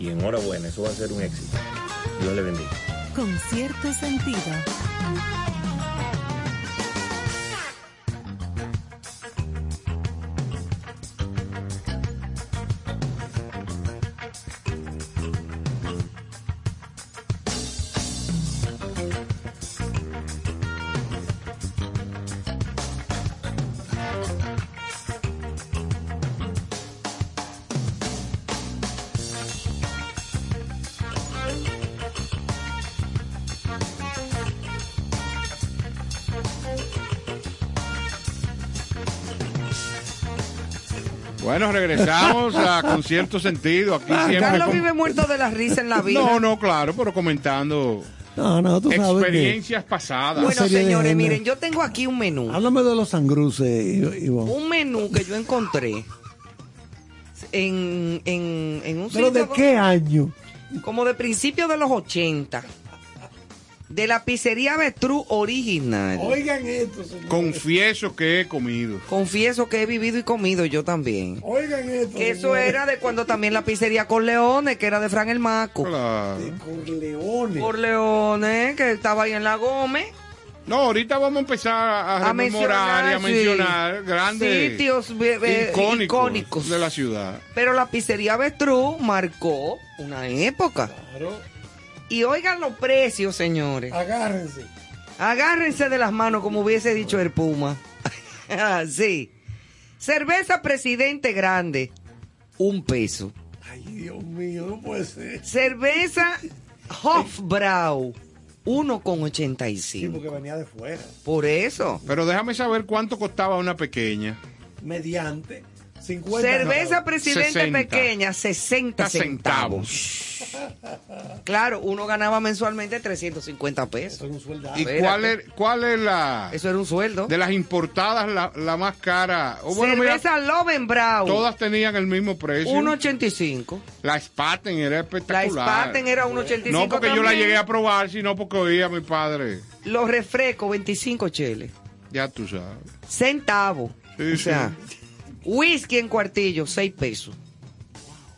y enhorabuena, eso va a ser un éxito. Dios le bendiga. Con cierto sentido. Bueno, regresamos a con cierto sentido. Aquí siempre. Carlos con- vive muerto de la risa en la vida. No, no, claro, pero comentando No, no, tú sabes que... experiencias pasadas. Bueno, señores, miren, yo tengo aquí un menú. Háblame de los sangruces, Ivonne. Un menú que yo encontré en, en, en un ¿Pero sitio de qué año? como de principios de los 80. De la pizzería Betrú original. Oigan esto, señor. Confieso que he comido. Confieso que he vivido y comido yo también. Oigan esto. Que eso señores. era de cuando también la pizzería Corleone, que era de Fran el Maco. Claro. Corleone. Corleone, que estaba ahí en la Gómez. No, ahorita vamos a empezar a, A rememorar y a mencionar, sí. mencionar grandes Sitios eh, eh, icónicos, icónicos. de la ciudad. Pero la pizzería Betrú marcó una época. Y oigan los precios, señores. Agárrense. Agárrense de las manos, como hubiese dicho el Puma. Ah, sí. Cerveza Presidente Grande, un peso. Ay, Dios mío, no puede ser. Cerveza Hofbrau, Sí, 1,85. porque venía de fuera. Por eso. Pero déjame saber cuánto costaba una pequeña. Mediante 50. Cerveza Presidente 60. pequeña, 60 centavos. Claro, uno ganaba mensualmente 350 Eso pesos. es un sueldazo. ¿Y Espérate. cuál es, cuál es la Eso era un sueldo. de las importadas la, la más cara? O bueno, mira, Cerveza Lovenbrau, todas tenían el mismo precio. 1,85. La Spaten era La espectacular. Spaten era 1,85 No porque yo la llegué a probar, sino porque oía a mi padre. Los refrescos, 25 cheles. Ya tú sabes. Centavos. Sí, o sí. whisky en cuartillo, 6 pesos.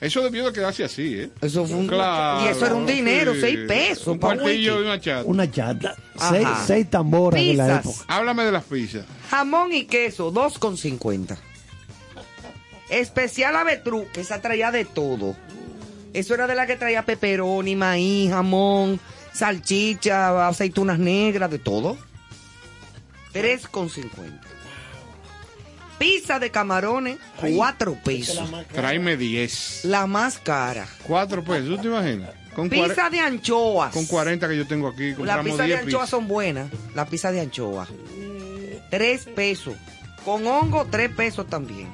Eso debió de quedarse así, ¿eh? Eso fue un... Claro, y eso era un dinero, sí. 6 pesos. Un cuartillo y una chata. Una chata. Seis, seis tamboras de la época. Háblame de las pizzas. Jamón y queso, 2,50. Especial avetrú, que esa traía de todo. Eso era de la que traía pepperoni, maíz, jamón, salchicha, aceitunas negras, de todo. 3,50. Pizza de camarones, 4 pesos. Tráeme 10. La más cara. 4 pesos, ¿tú te imaginas? Con, Pizza de anchoas. con 40 que yo tengo aquí, Las pizzas de 10 anchoas son buenas. Las pizzas de anchoa. Tres pesos. Con hongo, tres pesos también.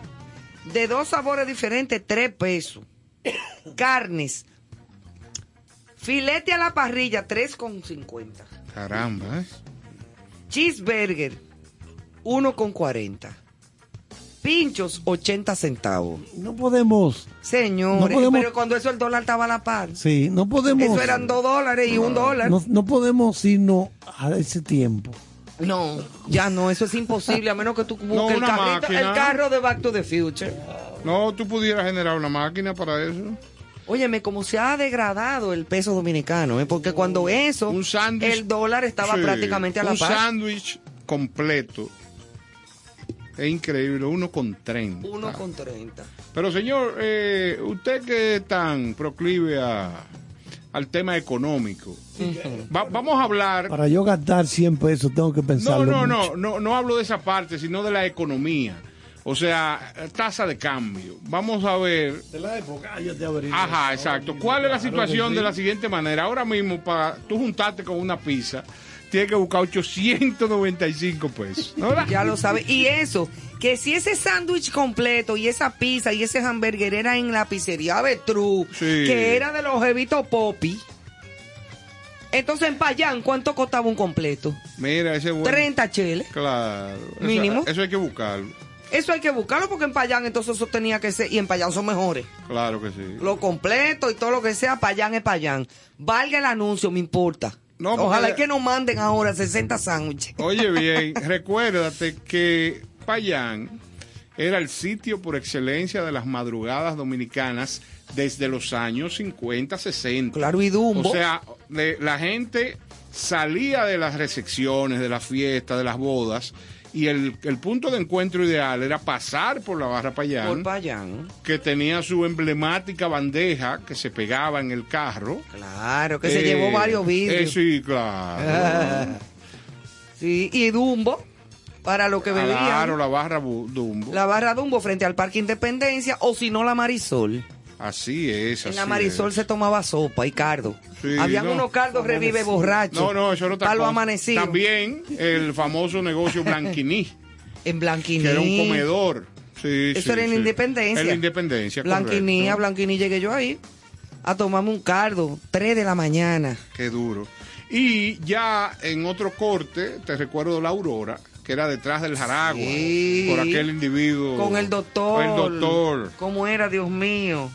De dos sabores diferentes, tres pesos. Carnes. Filete a la parrilla, 3,50. Caramba, ¿eh? Cheeseburger, 1,40. Pinchos, 80 centavos. No podemos. Señores, No podemos- pero cuando eso el dólar estaba a la par. Sí, no podemos. Eso eran dos dólares y un dólar. No, no podemos sino a ese tiempo. No, ya no, eso es imposible, a menos que tú busques el, carrito- el carro de Back to the Future. No, tú pudieras generar una máquina para eso. Óyeme, como se ha degradado el peso dominicano, ¿eh? porque cuando eso, Un sándwich. el dólar estaba Sí, prácticamente a la Un par. sándwich completo. Es increíble, uno con 30. Uno con 30. Pero señor, eh, usted que es tan proclive a, al tema económico, va- vamos a hablar... Para yo gastar 100 pesos tengo que No, pensarlo. no, mucho. no, no, no hablo de esa parte, sino de la economía. O sea, tasa de cambio. Vamos a ver De la época, yo te abrí. Ajá, exacto. ¿Cuál es la Claro situación de la siguiente manera? Ahora mismo, para tú juntarte con una pizza, tienes que buscar 895 pesos. ¿no? Ya lo sabe. Y eso, que si ese sándwich completo y esa pizza y ese hamburger era en la pizzería Betrú, Sí. que era de los jevitos Poppy, entonces en Payán, ¿cuánto costaba un completo? Mira, ese bueno. 30 cheles. Claro. Eso- Mínimo. Eso, hay que buscarlo. Eso hay que buscarlo porque en Payán entonces eso tenía que ser, y en Payán son mejores. Claro que sí. Lo completo y todo lo que sea, Payán es Payán. Valga el anuncio, me importa. No, porque- Ojalá que nos manden ahora 60 sándwiches. Oye bien, recuérdate que Payán era el sitio por excelencia de las madrugadas dominicanas desde los años 50, 60. Claro, y Dumbo. O sea, de- la gente salía de las recepciones, de las fiestas, de las bodas, y el, el punto de encuentro ideal era pasar por la barra Payán, Por Payán. que tenía su emblemática bandeja que se pegaba en el carro. Claro, que se Eh, llevó varios eh, vidrios. sí, claro. Sí, y Dumbo, para lo que bebían. Claro, la barra Dumbo. La barra Dumbo frente al Parque Independencia, o si no, la Marisol. Así es. En la así Marisol es. se tomaba sopa y cardo. Sí, Habían no. unos cardos revive borrachos. No, no, eso lo cosa. amanecido. También el famoso negocio Blanquiní, En Blanquiní. que era un comedor. Sí, Eso sí, era en sí. Independencia. En la Independencia, Blanquinía, correcto. Blanquinía llegué yo ahí a tomarme un cardo, 3 de la mañana. Qué duro. Y ya en otro corte, te recuerdo la Aurora, que era detrás del Jaragua, Sí. por aquel individuo. Con el doctor. El doctor. ¿Cómo era, Dios mío?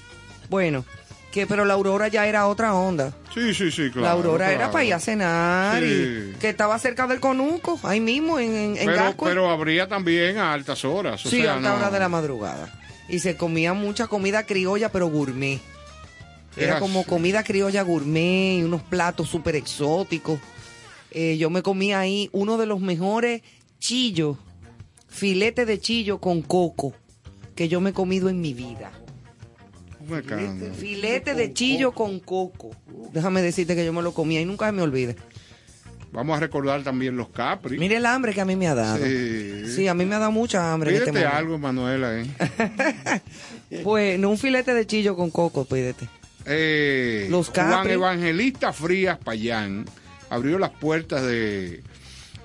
Bueno, que pero la Aurora ya era otra onda. Sí, sí, sí, claro. la Aurora era para ir a cenar Sí. y que estaba cerca del Conuco, ahí mismo en, en, en Pero, habría también a altas horas. O sí, sea, a alta no- hora de la madrugada. Y se comía mucha comida criolla, pero gourmet. Era Era como comida criolla gourmet y unos platos súper exóticos. Eh, yo me comí ahí uno de los mejores chillos, filete de chillo con coco, que yo me he comido en mi vida. Bacano. Filete de chillo con coco. Déjame decirte que yo me lo comía y nunca se me olvide. Vamos a recordar también los Capri. Mire el hambre que a mí me ha dado. Sí. Sí, a mí me ha dado mucha hambre. en este Pídete algo, Manuela. ¿eh? Pues, no un filete de chillo con coco, pídete. Eh, Los Juan Capri. Evangelista Frías Payán abrió las puertas de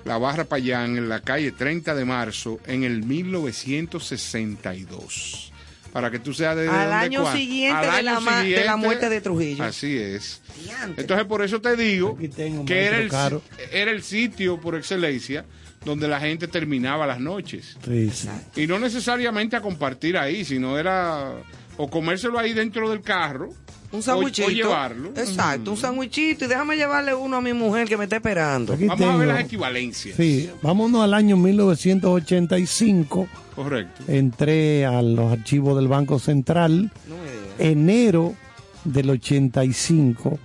la Barra Payán en la calle 30 de marzo en el 1962. Para que tú seas de Al dónde, año siguiente al de año la ma- de la siguiente. muerte de Trujillo. Así es. Entonces por eso te digo que era maestro el, Caro. era el sitio por excelencia donde la gente terminaba las noches. Sí, sí. Y no necesariamente a compartir ahí, sino era o comérselo ahí dentro del carro Un o, sándwichito. o llevarlo. Exacto, un sándwichito. Y déjame llevarle uno a mi mujer que me está esperando. Aquí Vamos a ver las equivalencias. Sí, vámonos al año 1985. Correcto. Entré a los archivos del Banco Central. No me. Enero del 85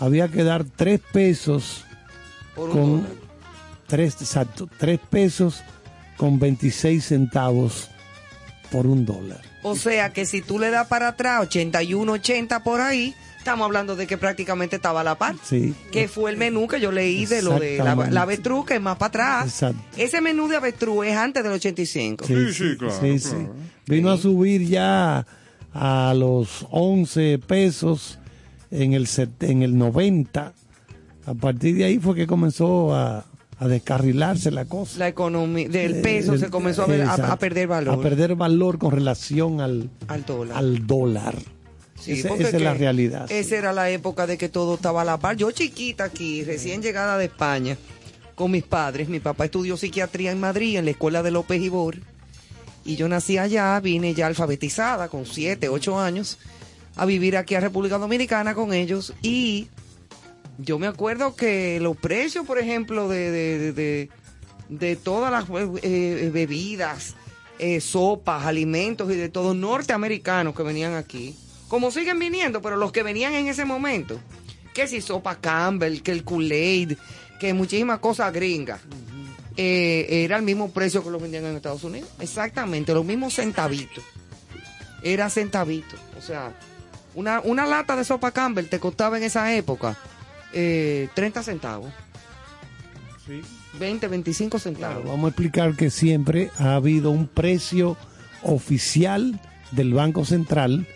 había que dar tres pesos Por un con dólar. tres, exacto, tres pesos con 26 centavos por un dólar. O sea que si tú le das para atrás 81, 80 por ahí, estamos hablando de que prácticamente estaba a la par. Sí. Que fue el menú que yo leí de lo de la, la avestruz, que es más para atrás. Exacto. Ese menú de avestruz es antes del 85. Sí, sí, claro, sí, sí. claro. Vino a subir ya a los 11 pesos en el, set- en el 90. A partir de ahí fue que comenzó a, a descarrilarse la cosa. La economía del Eh, peso se comenzó a, ver- a- exacto. a perder valor. A perder valor con relación al, al dólar. al dólar. Sí, Ese- porque esa es la realidad. sí. Esa era la época de que todo estaba a la par. Yo chiquita aquí, recién llegada de España, con mis padres. Mi papá estudió psiquiatría en Madrid, en la escuela de López Ibor. Y yo nací allá, vine ya alfabetizada, con siete, ocho años, a vivir aquí a República Dominicana con ellos. Y yo me acuerdo que los precios, por ejemplo, de, de, de, todas las eh, bebidas, eh, sopas, alimentos y de todo, norteamericanos que venían aquí, como siguen viniendo, pero los que venían en ese momento, que si sopa Campbell, que el Kool-Aid, que muchísimas cosas gringas, eh, era el mismo precio que los vendían en Estados Unidos. Exactamente, los mismos centavitos. Era centavito. O sea, una, una lata de sopa Campbell te costaba en esa época eh, 30 centavos. 20, 25 centavos. Vamos a explicar que siempre ha habido un precio oficial del Banco Central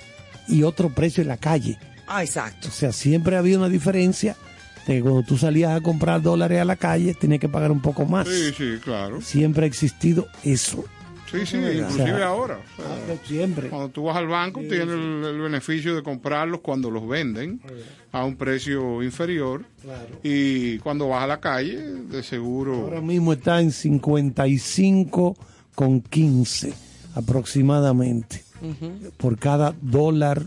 y otro precio en la calle. Ah, exacto. O sea, siempre ha habido una diferencia de que cuando tú salías a comprar dólares a la calle, tenías que pagar un poco más. Sí, sí, claro. Siempre ha existido eso. Sí, sí, O inclusive sea, ahora. O sea, Siempre. Cuando tú vas al banco, tienes el, el beneficio de comprarlos cuando los venden a un precio inferior. Y cuando vas a la calle, de seguro. Ahora mismo está en 55 con 15 aproximadamente por cada dólar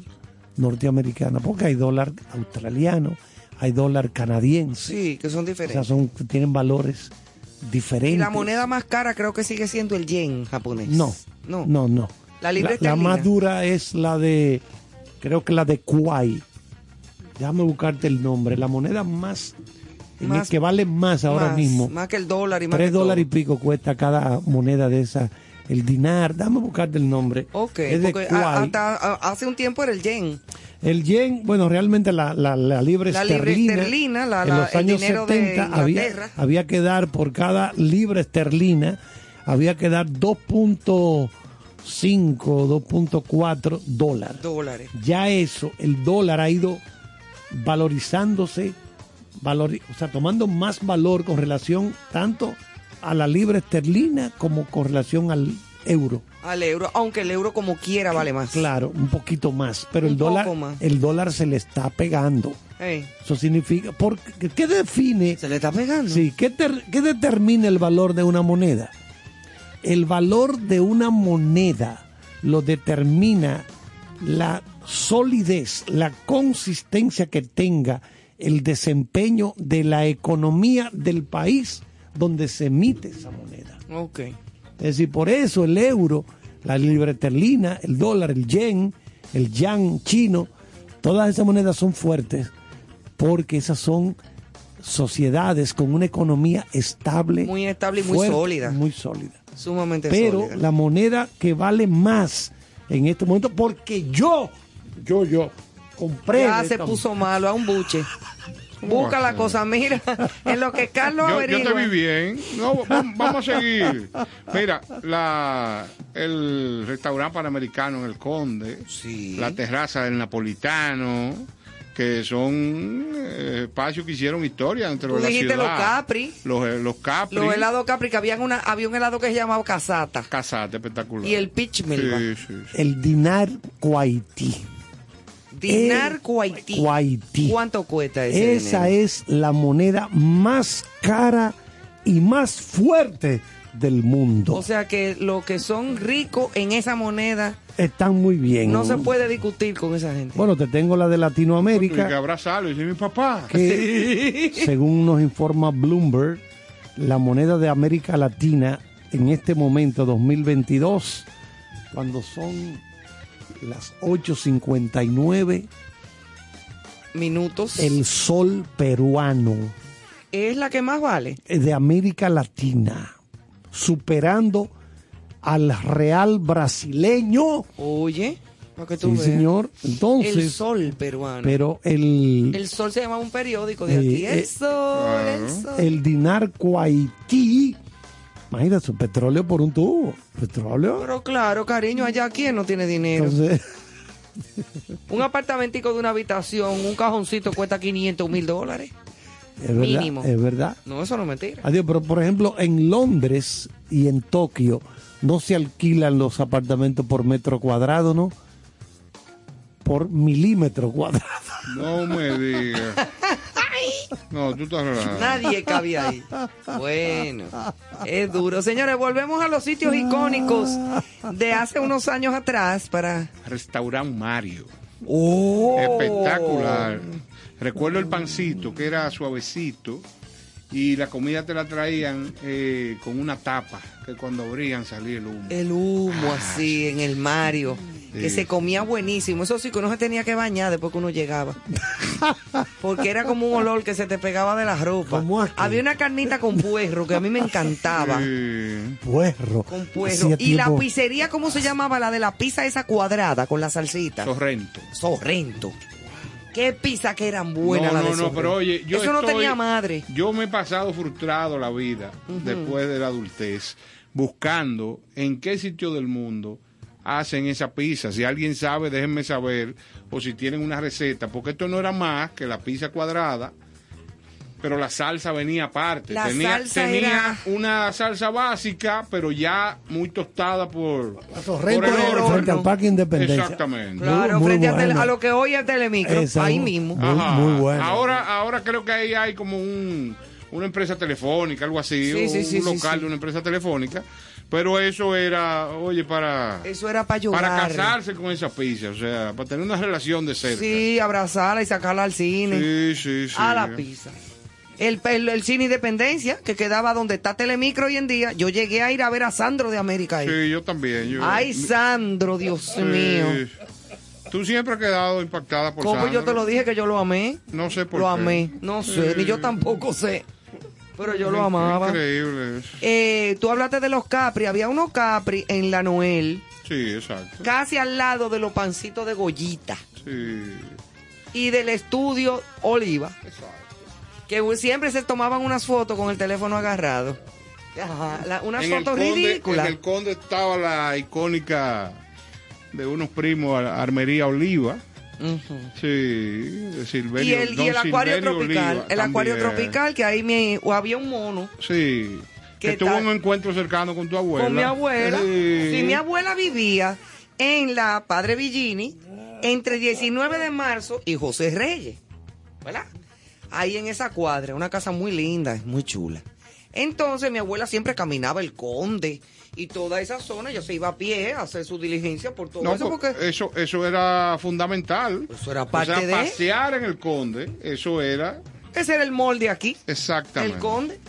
norteamericano, porque hay dólar australiano, hay dólar canadiense, Sí, que son o sea, diferentes. son tienen valores diferentes. y la moneda más cara creo que sigue siendo el yen japonés. No, No. no, no. La libra la, más dura es la de, creo que la de Kuwait. Déjame buscarte el nombre. La moneda más, en el Más- que vale más ahora Más- mismo. Más que el dólar y más Tres dólares y pico cuesta cada moneda de esa. El dinar, dame buscarte el nombre. Ok, es de porque a- hasta hace un tiempo era el yen. El yen, bueno, realmente la, la, la libra La esterlina, esterlina, la- en los años dinero de 70 había, había que dar por cada libra esterlina, había que dar 2.5, 2.4 dólares. Dólares. Ya eso, el dólar ha ido valorizándose, valori- o sea, tomando más valor con relación tanto a la libra esterlina como con relación al, euro. Al euro, aunque el euro como quiera vale más. Claro, un poquito más, pero el dólar, el dólar se le está pegando. Eso significa, porque, ¿qué define? se le está pegando. Sí, ¿qué, ter- qué determina el valor de una moneda? El valor de una moneda lo determina la solidez, la consistencia que tenga el desempeño de la economía del país donde se emite esa moneda. Ok. Es decir, por eso el euro, la libra esterlina, el dólar, el yen, el yang chino, todas esas monedas son fuertes porque esas son sociedades con una economía estable. Muy estable y muy fuerte, sólida. Muy sólida. Sumamente Pero sólida. la moneda que vale más en este momento, porque yo, yo, yo, compré. Ya se puso malo a un buche. Busca la cosa, mira, en lo que Carlos Yo, yo te vi bien. No, vamos a seguir. Mira, la, el restaurante panamericano en el Conde, Sí. la terraza del Napolitano, que son eh, espacios que hicieron historia dentro Tú de la dijiste ciudad. los Capri. Los, eh, los Capri. Los helados Capri, que habían una, había un helado que se llamaba Casata. Casate, espectacular. Y el Peach Milva. Sí, sí, sí. El dinar Kuwaití. Dinar Kuwaití. Kuwaití. ¿Cuánto cuesta ese Esa dinero? es la moneda más cara y más fuerte del mundo. O sea que los que son ricos en esa moneda Están muy bien. no se puede discutir con esa gente. Bueno, te tengo la de Y que Latinoamérica, abrazarlo y dice mi papá. que según nos informa Bloomberg, la moneda de América Latina en este momento, 2022, cuando son las 8.59, Minutos. el sol peruano Es la que más vale. de América Latina, superando al real brasileño. Oye, para que tú Sí, veas. señor. El Entonces, sol peruano. pero el, el sol se llama un periódico de Eh, aquí. El eh, sol, el sol. el dinar Kuwaití, imagínate, su petróleo por un tubo. Petróleo. Pero claro, cariño, allá quién no tiene dinero. Entonces, un apartamentico de una habitación, un cajoncito cuesta 500 mil dólares. es verdad, Mínimo. es verdad. No, eso no es mentira. Adiós, pero por ejemplo, en Londres y en Tokio no se alquilan los apartamentos por metro cuadrado, ¿no? Por milímetro cuadrado. No me digas. No, tú estás relajado. Nadie cabía ahí. Bueno, es duro. Señores, volvemos a los sitios icónicos de hace unos años atrás para... Restaurant Mario. ¡Oh! Espectacular. Recuerdo el pancito que era suavecito y la comida te la traían eh, con una tapa que cuando abrían salía el humo. El humo así en el Mario, que Sí. se comía buenísimo. Eso sí que uno se tenía que bañar después que uno llegaba. Porque era como un olor que se te pegaba de la ropa. Había una carnita con puerro que a mí me encantaba. Sí. Puerro. Con puerro. Hacía Y la pizzería, ¿cómo se llamaba? La de la pizza esa cuadrada con la salsita. Sorrento. Sorrento. Qué pizza que eran buenas no, las de no, no, pero oye, yo Eso no estoy- tenía madre. Yo me he pasado frustrado la vida después de la adultez, buscando en qué sitio del mundo hacen esa pizza. Si alguien sabe, déjenme saber, o si tienen una receta, porque esto no era más que la pizza cuadrada, pero la salsa venía aparte. La tenía salsa tenía era- una salsa básica, pero ya muy tostada por, Sorrento por el Sorrento, horno. frente al Parque Independencia. Exactamente. Claro, Muy- muy frente a, tele- bueno. a lo que hoy es Telemicro. Esa- ahí mismo. Muy- Ajá. muy bueno. Ahora, ahora creo que ahí hay como un, una empresa telefónica, algo así, Sí, sí, sí, un sí, local sí. de una empresa telefónica. Pero eso era, oye, para, Eso era para llorar. para casarse con esa pizza, o sea, para tener una relación de cerca. Sí, abrazarla y sacarla al cine. sí, sí. sí. A la pizza. El, el, el cine Independencia, que quedaba donde está Telemicro hoy en día. Yo llegué a ir a ver a Sandro de América ahí. Sí, yo también. Yo, Ay, Sandro, Dios Sí. mío. Tú siempre has quedado impactada por ¿Cómo yo Sandro. te lo dije que yo lo amé? No sé por Lo qué. amé. No sé, ni yo tampoco sé. Pero yo lo amaba. Increíble. Eh, tú hablaste de los Capri. Había unos Capri en la Noel, Sí, exacto. casi al lado de los pancitos de Goyita Sí. y del estudio Oliva. Que siempre se tomaban unas fotos con el teléfono agarrado. Ajá, la- unas En Conde-. En el Conde estaba la icónica de unos primos, Ar- Armería Oliva. Sí, Silverio. Y el, y el acuario Silverio tropical, Oliva el acuario también. tropical, que ahí me, o había un mono. Sí. Que ¿Qué tuvo un encuentro cercano con tu abuela. con mi abuela. Sí. Si mi abuela vivía en la Padre Villini entre 19 de marzo y José Reyes, ¿verdad? Ahí en esa cuadra, una casa muy linda, muy chula. Entonces mi abuela siempre caminaba el conde y toda esa zona, ella se iba a pie a hacer su diligencia por todo No, eso porque eso, eso era fundamental. Eso era parte o sea, de- pasear en el Conde, eso era ese era el molde aquí. exactamente. El conde.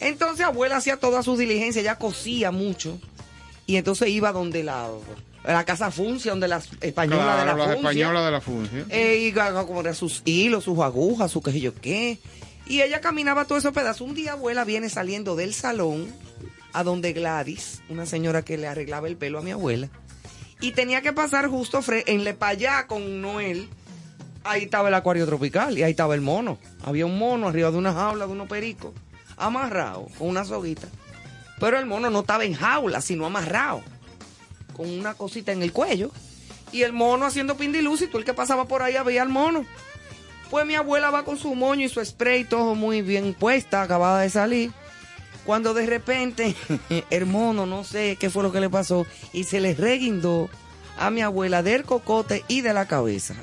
Entonces abuela hacía todas sus diligencias, ella cosía mucho. Y entonces iba donde la, la casa Funcia, donde la española Claro, de la las Funcia. españolas de la Funcia. Eh, y como sus hilos, sus agujas, su qué sé yo qué. Y ella caminaba todos esos pedazos. Un día abuela viene saliendo del salón a donde Gladys, una señora que le arreglaba el pelo a mi abuela, y tenía que pasar justo en Le Payá con Noel. Ahí estaba el acuario tropical y ahí estaba el mono. Había un mono arriba de una jaula de unos pericos, amarrado con una soguita. Pero el mono no estaba en jaula, sino amarrado, con una cosita en el cuello. Y el mono haciendo pindiluz y tú el que pasaba por ahí veía al mono. Pues mi abuela va con su moño y su spray todo muy bien puesta, acabada de salir. Cuando de repente el mono, no sé qué fue lo que le pasó, y se le reguindó a mi abuela del cocote y de la cabeza.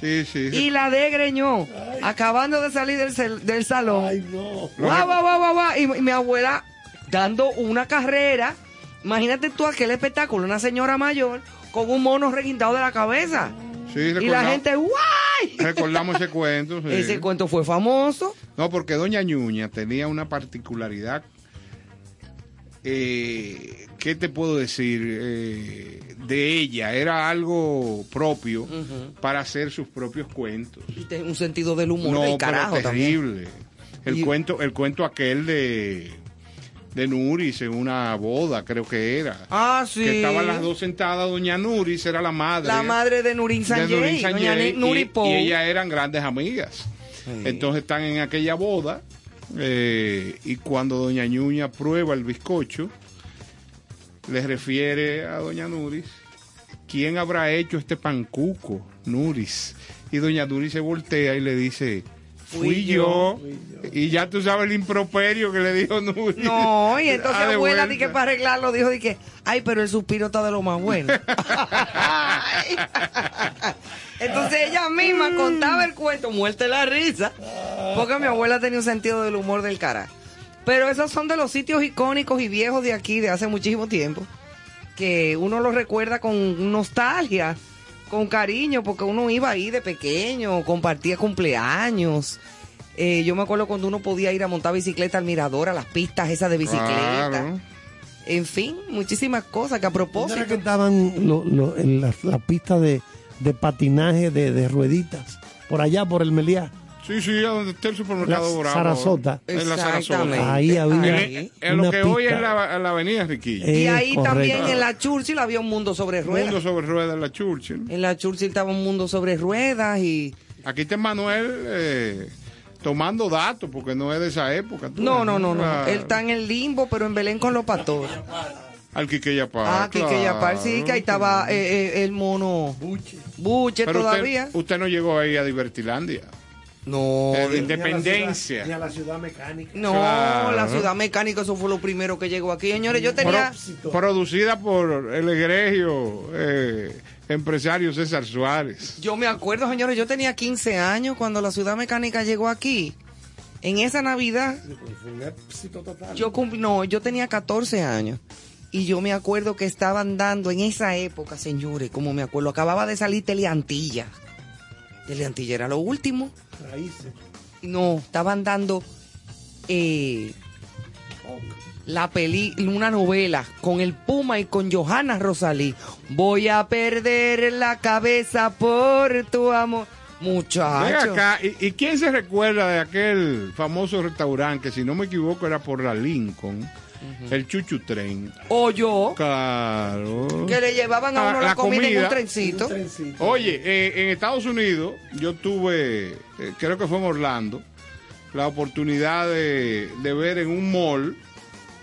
Sí, sí. Y la degreñó, acabando de salir del, salón. Ay, no. Guau, guau, guau, guau, y mi abuela dando una carrera. Imagínate tú aquel espectáculo, una señora mayor con un mono reguindado de la cabeza. Sí, Y la gente, ¡guay! Recordamos ese cuento. sí. Ese cuento fue famoso. No, porque Doña Ñuña tenía una particularidad. Eh, ¿Qué te puedo decir? Eh, de ella, era algo propio para hacer sus propios cuentos. Y un sentido del humor No, del carajo pero también. terrible. El Y- cuento, el cuento aquel de de Nuris en una boda, creo que era. Ah, sí. Que estaban las dos sentadas, doña Nuris era la madre. La madre de Nurin Sanjay, doña Ni- Nuri y, y ellas eran grandes amigas. Entonces están en aquella boda eh, y cuando doña Ñuña prueba el bizcocho, le refiere a doña Nuris, ¿quién habrá hecho este pancuco, Nuris? Y doña Nuris se voltea y le dice, fui, Fui yo. Y ya tú sabes el improperio que le dijo Nuris. No, y entonces Ah, abuela di que para arreglarlo dijo di que, ay, pero el suspiro está de lo más bueno. Entonces ella misma contaba el cuento, muerte la risa, porque mi abuela tenía un sentido del humor del cara. Pero esos son de los sitios icónicos y viejos de aquí de hace muchísimo tiempo, que uno los recuerda con nostalgia, con cariño, porque uno iba ahí de pequeño, compartía cumpleaños. Eh, yo me acuerdo cuando uno podía ir a montar bicicleta al mirador, a las pistas esas de bicicleta. Claro. En fin, muchísimas cosas que a ¿Dónde propósito. era que estaban lo- lo- en la, la pista de, de patinaje de, de rueditas? Por allá, por el Meliá. Sí, sí, a donde está el supermercado La Bravo. Sarasota. En la Exactamente. Sarasota. Ahí había Ahí. En lo una que hoy es la, la avenida Riquillo. Eh, Y ahí correcto. también en la Churchill había un mundo sobre ruedas. Mundo sobre ruedas en la Churchill. En la Churchill estaba un mundo sobre ruedas y... Aquí está Manuel eh, tomando datos porque no es de esa época. tú No, no, no, no. Claro. Él está en el limbo, pero en Belén con los pastores. Al Quiqueya Paz. Ah, Quique Yapar, sí, que ahí estaba eh, eh, el mono Buche Pero todavía. Usted, usted no llegó ahí a Divertilandia. No, Eh, de- Independencia. Ni a la ciudad mecánica. no, Claro. la ciudad mecánica, eso fue lo primero que llegó aquí. Señores, yo tenía... Producida por el egregio eh, empresario César Suárez. Yo me acuerdo, señores, yo tenía 15 años cuando la ciudad mecánica llegó aquí. En esa Navidad, yo cumplí, no, yo tenía 14 años. Y yo me acuerdo que estaban dando en esa época, señores, como me acuerdo, acababa de salir Teleantilla. Teleantilla era lo último. No, estaban dando eh, la peli, una novela con el Puma y con Johanna Rosalí. Voy a perder la cabeza por tu amor. Ven Muchacho. acá, ¿y, y quién se recuerda de aquel famoso restaurante que si no me equivoco era por la Lincoln? El Chuchu Tren. O yo, Claro. que le llevaban a Ah, uno la, la comida, en un trencito. Oye, eh, en Estados Unidos yo tuve, eh, creo que fue en Orlando, la oportunidad de, de ver en un mall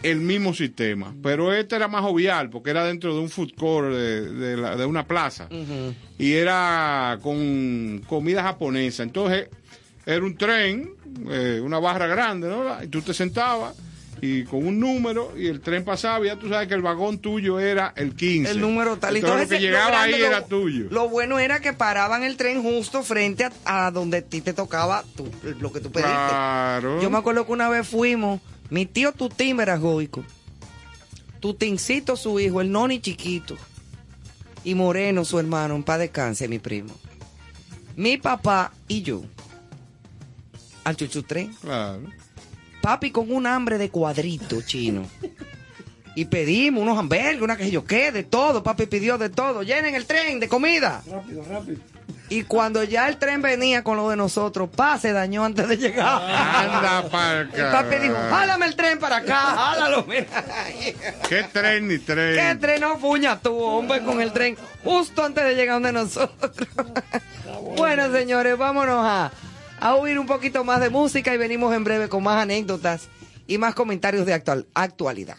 el mismo sistema. Pero este era más jovial porque era dentro de un food court de, de la- de una plaza. Y era con comida japonesa. Entonces era un tren, eh, una barra grande, ¿no? Y tú te sentabas y con un número y el tren pasaba, ya tú sabes que el vagón tuyo era el 15. El número tal. Entonces, lo Entonces, que llegaba grande, ahí lo- era tuyo. Lo bueno era que paraban el tren justo frente a, a donde a ti te tocaba tu- lo que tú pediste. Claro. Yo me acuerdo que una vez fuimos, mi tío Tutín era goico. Tutincito, su hijo, el noni chiquito. Y Moreno, su hermano, en paz descanse, mi primo. Mi papá y yo. Al chuchutren. Claro. Papi con un hambre de cuadrito chino. Y pedimos unos hamburgues, una que yo qué, de todo. Papi pidió de todo. Llenen el tren de comida. Rápido, rápido. Y cuando ya el tren venía con lo de nosotros, pa, se dañó antes de llegar. Anda para Y papi dijo, jálame el tren para acá, jálalo, mira. ¿Qué tren ni tren? ¿Qué tren no fuña tú, hombre, con el tren justo antes de llegar donde nosotros? bueno, señores, vámonos a, a oír un poquito más de música y venimos en breve con más anécdotas y más comentarios de actual, actualidad.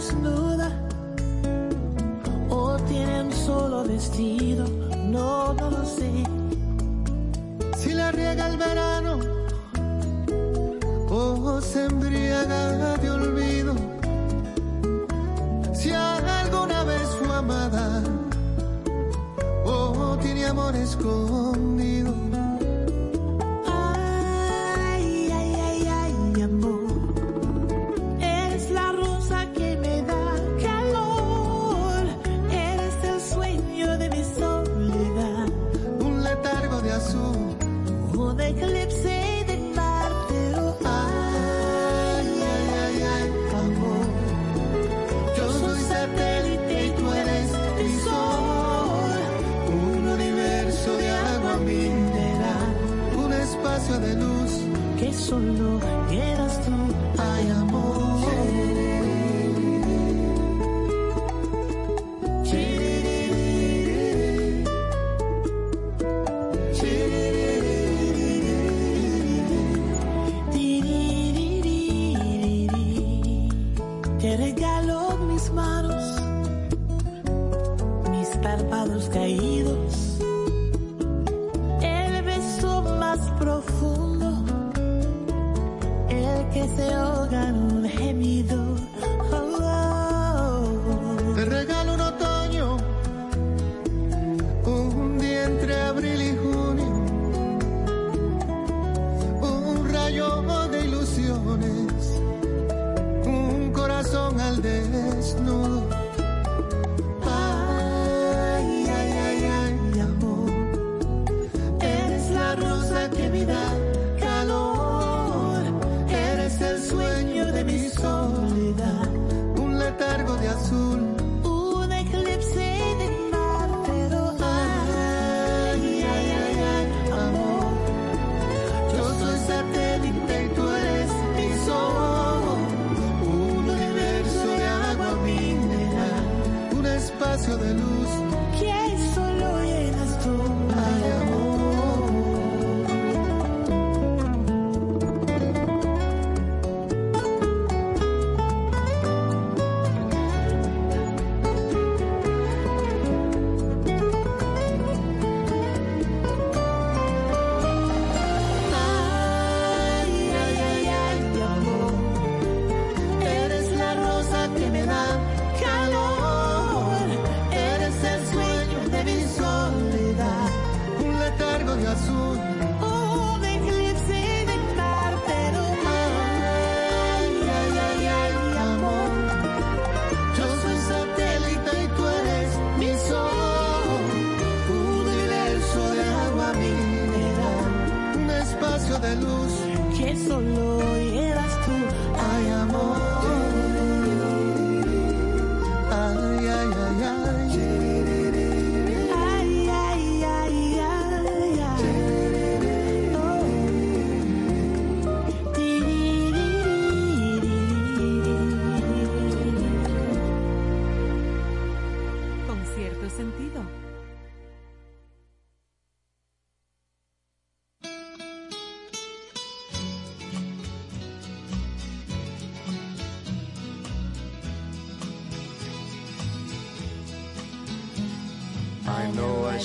Desnuda o tiene un solo vestido, no, no lo sé. Si la riega el verano o se embriaga de olvido. Si alguna vez fue amada o tiene amor escondido.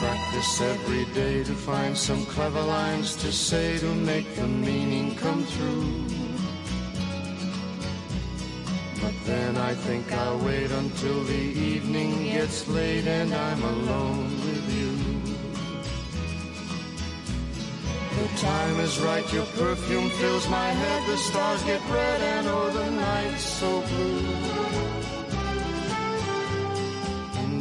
Practice every day to find some clever lines to say to make the meaning come through. But then I think I'll wait until the evening gets late and I'm alone with you. The time is right, your perfume fills my head, the stars get red and oh the night's so blue.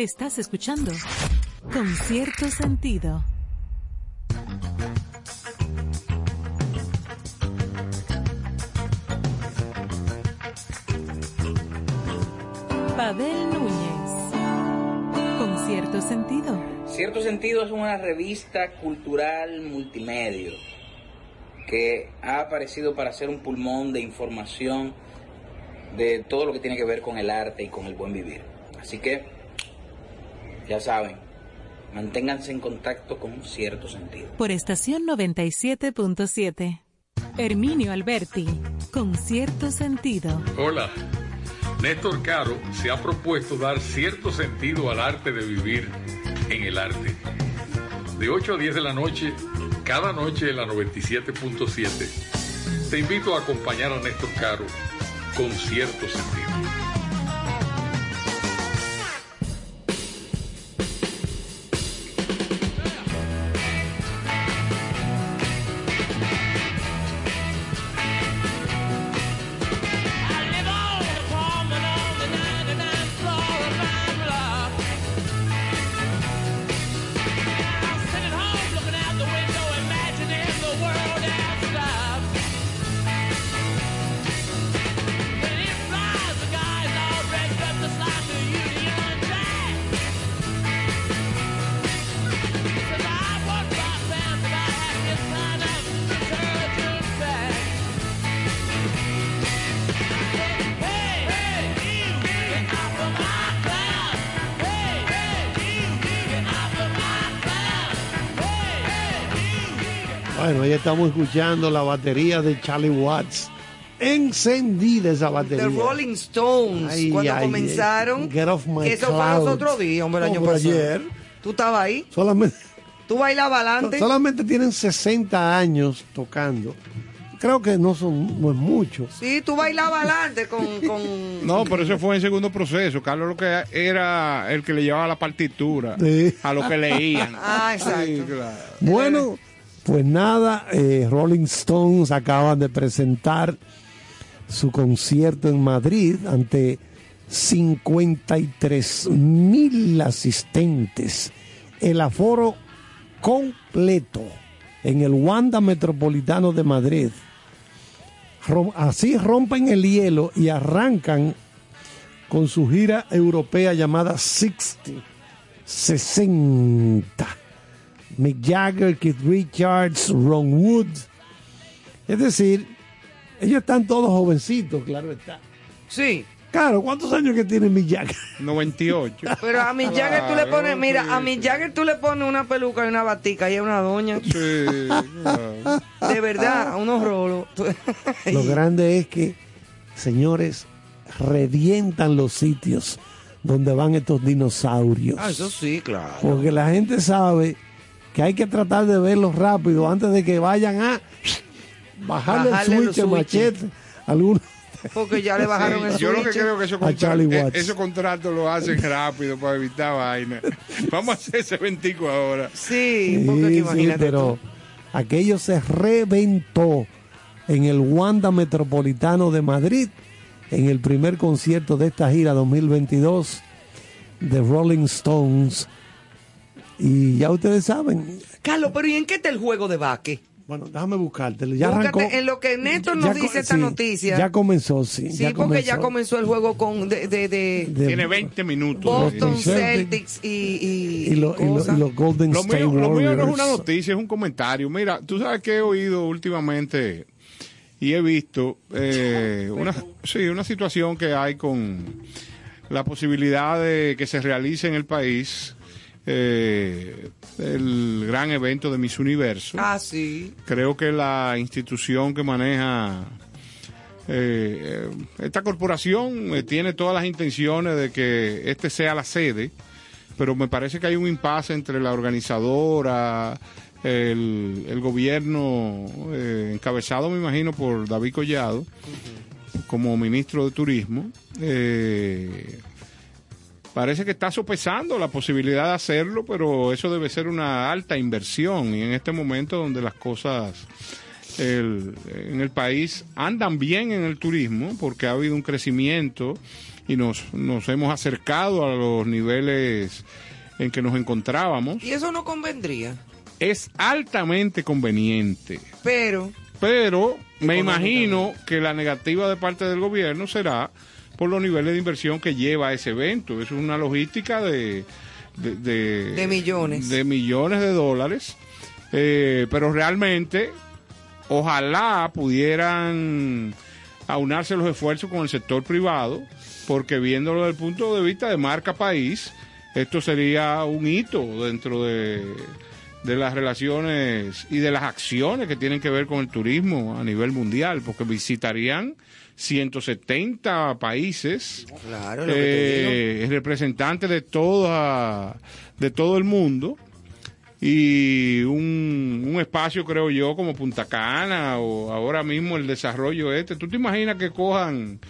Estás escuchando con cierto sentido. Pavel Núñez. Con cierto sentido. Cierto sentido es una revista cultural multimedia que ha aparecido para ser un pulmón de información de todo lo que tiene que ver con el arte y con el buen vivir. Así que, ya saben, manténganse en contacto con cierto sentido. Por estación 97.7. Herminio Alberti. Con cierto sentido. Hola, Néstor Caro se ha propuesto dar cierto sentido al arte de vivir en el arte. De 8 a 10 de la noche, cada noche en la 97.7. Te invito a acompañar a Néstor Caro con cierto sentido. Estamos escuchando la batería de Charlie Watts. Encendida esa batería. The Rolling Stones, Ay, cuando ay, comenzaron. Get off my eso fue otros días, hombre, el año pasado. ayer. ¿Tú estabas ahí? Solamente, ¿Tú bailabas adelante? solamente tienen 60 años tocando. Creo que no son no es mucho. Sí, tú bailabas adelante con, con... No, pero eso fue en segundo proceso. Carlos lo que era el que le llevaba la partitura Sí. a lo que leían. Ah, exacto. Sí, claro. Bueno, pues nada, eh, Rolling Stones acaban de presentar su concierto en Madrid ante 53 mil asistentes. El aforo completo en el Wanda Metropolitano de Madrid. así rompen el hielo y arrancan con su gira europea llamada 60, 60. Mick Jagger, Keith Richards, Ron Wood. Es decir, ellos están todos jovencitos, claro está. Sí. Claro, ¿cuántos años que tiene Mick Jagger? 98. Pero a Mick Jagger tú le Claro, pones, mira, sí, a Mick Jagger tú le pones una peluca y una batica y es una doña. Sí, claro. De verdad, unos rolos. Lo grande es que, señores, revientan los sitios donde van estos dinosaurios. Ah, eso sí, claro. Porque la gente sabe que hay que tratar de verlos rápido antes de que vayan a bajarle, Bajarle el switch, el machete. Algunos. Porque ya le bajaron el Yo lo que switch. creo que esos, A Charlie contra- Watts. eh, esos contratos lo hacen rápido para evitar vaina. Vamos a hacer ese 25 ahora. Sí, porque Sí, sí, pero aquello se reventó en el Wanda Metropolitano de Madrid en el primer concierto de esta gira 2022 de Rolling Stones. Y ya ustedes saben, Carlos, pero ¿y en qué está el juego de baque? bueno, déjame buscártelo. Ya Búscate arrancó. en lo que Néstor nos dice esta sí, noticia. Ya comenzó, sí. sí, porque ya comenzó el juego con de, de, de De- Tiene 20 minutos. Boston Sí. Celtics y, y, Y, lo- y lo- cosas. y los Golden Lo State mío, lo mío no es una Warriors. noticia, es un comentario. Mira, tú sabes que he oído últimamente y he visto eh, una, sí, una situación que hay con la posibilidad de que se realice en el país eh, el gran evento de Miss Universo. Ah, sí. Creo que la institución que maneja eh, esta corporación eh, tiene todas las intenciones de que este sea la sede, pero me parece que hay un impasse entre la organizadora, el, el gobierno eh, encabezado, me imagino, por David Collado, como ministro de Turismo. eh, parece que está sopesando la posibilidad de hacerlo, pero eso debe ser una alta inversión y en este momento donde las cosas el- en el país andan bien en el turismo porque ha habido un crecimiento y nos, nos hemos acercado a los niveles en que nos encontrábamos. Y eso no convendría. Es altamente conveniente, Pero, pero me imagino que la negativa de parte del gobierno será por los niveles de inversión que lleva ese evento. Es una logística de... De, de- De millones. De millones de dólares. Eh, pero realmente, ojalá pudieran aunarse los esfuerzos con el sector privado, porque viéndolo desde el punto de vista de marca país, esto sería un hito dentro de, de las relaciones y de las acciones que tienen que ver con el turismo a nivel mundial, porque visitarían 170 países, claro, lo eh, representantes de toda, de todo el mundo y un, un espacio, creo yo, como Punta Cana o ahora mismo el desarrollo este. ¿Tú te imaginas que cojan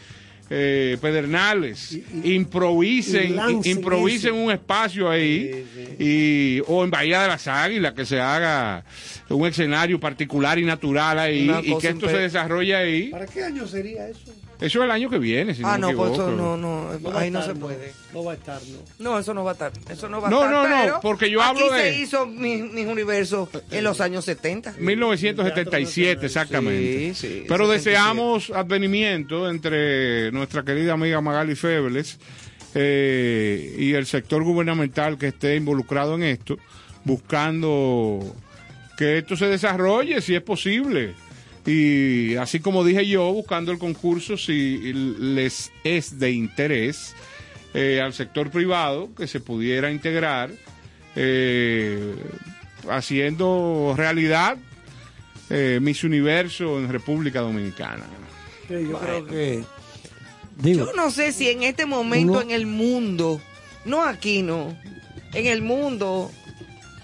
eh, Pedernales, improvisen, y improvisen eso. un espacio ahí y o en Bahía de las Águilas que se haga un escenario particular y natural ahí y que esto se desarrolle ahí? ¿Para qué año sería eso? Eso es el año que viene, si ah, no no, pues eso no, no, ahí no estar, se no. puede. No va a estar, no. No, eso no va a estar. Eso no va a No, estar. no, no, pero porque yo aquí hablo de- se hizo mis, mis universos en los años 70. 1977, exactamente. Sí, sí, Pero 77. deseamos advenimiento entre nuestra querida amiga Magali Febles eh, y el sector gubernamental que esté involucrado en esto, buscando que esto se desarrolle si es posible. Y así como dije yo, buscando el concurso si les es de interés eh, al sector privado que se pudiera integrar, eh, haciendo realidad eh, Miss Universo en República Dominicana. Sí, yo creo que. Digo, Yo no sé si en este momento Uno- en el mundo, no aquí, no, en el mundo.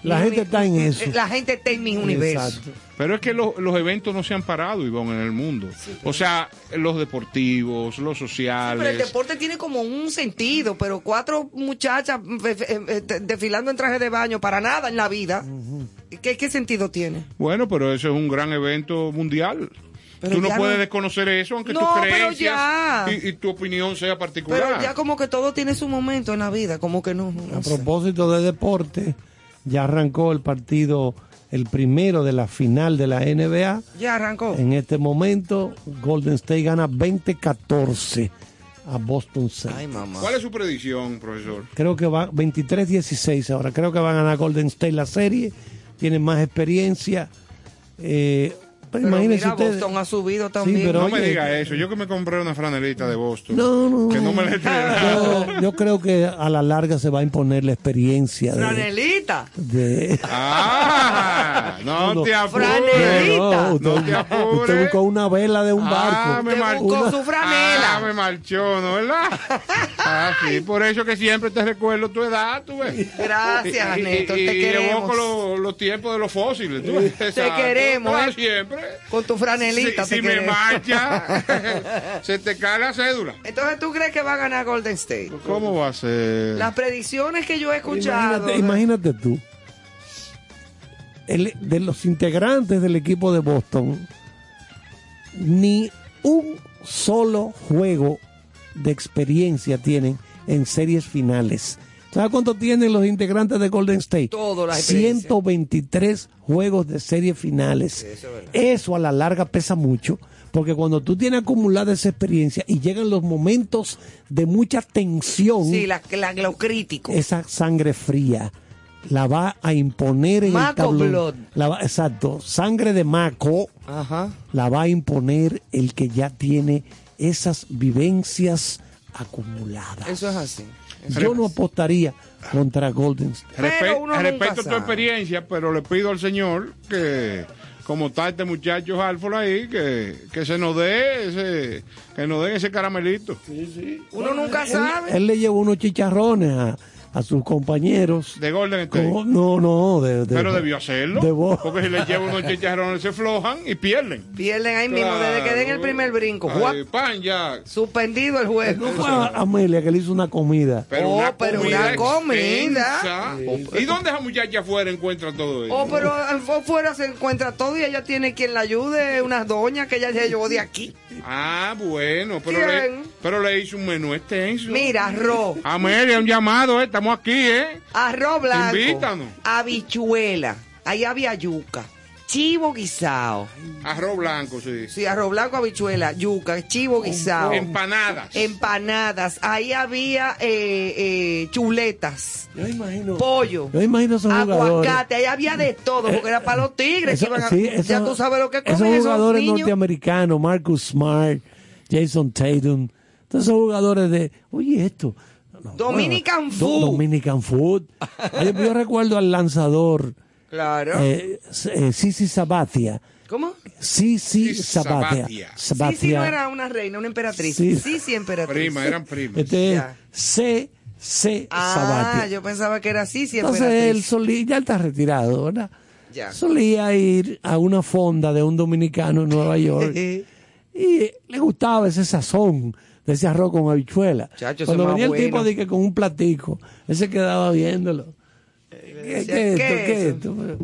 La mi gente está en eso. La gente está en mis universos. Exacto. Pero es que lo- los eventos no se han parado, Ivonne, en el mundo. O sea, los deportivos, los Pero el sociales. deporte tiene como un sentido, pero cuatro muchachas eh, eh, eh, desfilando en traje de baño para nada en la vida. ¿Qué, qué sentido tiene? Bueno, pero eso es un gran evento mundial. Pero tú no puedes no- desconocer eso, aunque No, tu creencias y, y tu opinión sea particular. Pero ya como que todo tiene su momento en la vida, como que no. no A sé. propósito de deporte, ya arrancó el partido el primero de la final de la NBA. Ya arrancó. En este momento, Golden State gana 20-14 a Boston Celtics. ¿Cuál es su predicción, profesor? Creo que va 23-16 ahora. Creo que va a ganar Golden State la serie. Tienen más experiencia. Eh, pero, mira, ustedes. Boston ha subido también. pero no me diga eso. Yo que me compré una franelita de Boston. No, no. Que no me la entregaron. Yo, yo creo que a la larga se va a imponer la experiencia de, Franelita. de- Ah, no, No, te apures. No, usted, No te apures. usted buscó una vela de un barco. Ah, me mar- buscó su franela. Ah, me marchó, ¿no verdad? Ah, sí, por eso que siempre te recuerdo tu edad, tú ves. Gracias, Y- y- y- te y queremos. evoco los, los tiempos de los fósiles, tú ves. Te Exacto. queremos, Ah, ¿eh? siempre. Con tu franelita Si, te si me marcha, se te cae la cédula. Entonces, ¿tú crees que va a ganar Golden State? ¿Cómo va a ser? Las predicciones que yo he escuchado. Imagínate, imagínate tú. El- de los integrantes del equipo de Boston, ni un solo juego de experiencia tienen en series finales. ¿Sabes cuánto tienen los integrantes de Golden State? Todo la experiencia. 123 juegos de series finales. Eso a la larga pesa mucho, porque cuando tú tienes acumulada esa experiencia y llegan los momentos de mucha tensión, Sí, la, la- lo crítico. esa sangre fría la va a imponer en el tablón. blood. La va- exacto, sangre de maco Ajá. la va a imponer el que ya tiene esas vivencias acumuladas. Eso es así. Yo no apostaría contra Golden State. Respe- respeto tu experiencia, pero le pido al señor que, como está este muchacho Halford ahí, que, que se nos dé ese, que nos den ese caramelito. Uno nunca sabe. Él le llevó unos chicharrones a, a sus compañeros. De Golden State. Como- no, no, de, de- pero debió hacerlo. de porque si le llevan unos chicharrones se flojan y pierden. Pierden ahí mismo, desde que den el primer brinco. Pan ya. Suspendido el juego. No fue a Amelia que le hizo una comida. Pero Oh, una pero comida una comida. ¿Y dónde esa muchacha afuera encuentra todo eso? Oh, pero afuera se encuentra todo y ella tiene quien la ayude, unas doñas que ella se llevó de aquí. Ah, bueno, pero le, pero le hizo un menú extenso. Mira, arroz, Amelia, un llamado, eh, estamos aquí, ¿eh? arroz blanco, Invítanos. habichuela, ahí había yuca, chivo guisado, Arroz blanco, sí. sí, arroz blanco, habichuela, yuca, chivo guisado, Empanadas. empanadas, ahí había eh, eh, chuletas, Yo imagino. pollo, Yo imagino esos jugadores. aguacate, ahí había de todo, porque era para los tigres. Eso- que iban a- sí, ya eso- tú sabes lo que Esos comen esos jugadores niños. norteamericanos, Marcus Smart, Jason Tatum, todos esos jugadores de, oye, esto. no, Dominican do- food. Dominican Food. Yo recuerdo al lanzador, Claro. eh, eh, Sisi Sabatia. ¿Cómo? Sisi Sisi Sabatia. Sabatia. no era una reina, una emperatriz. Sí. Sí, sí, emperatriz. Prima, eran primas. Este. C. C. Ah, Sabatia. yo pensaba que era sí, sí, Entonces emperatriz. él solía, ya está retirado, ¿verdad? Ya. Solía ir a una fonda de un dominicano en Nueva York y le gustaba ese sazón de ese arroz con habichuela. Chacho, Cuando venía el bueno. tipo de que con un platico, él se quedaba viéndolo. ¿Qué, decía, qué es ¿qué esto? es ¿Qué es esto? Pero,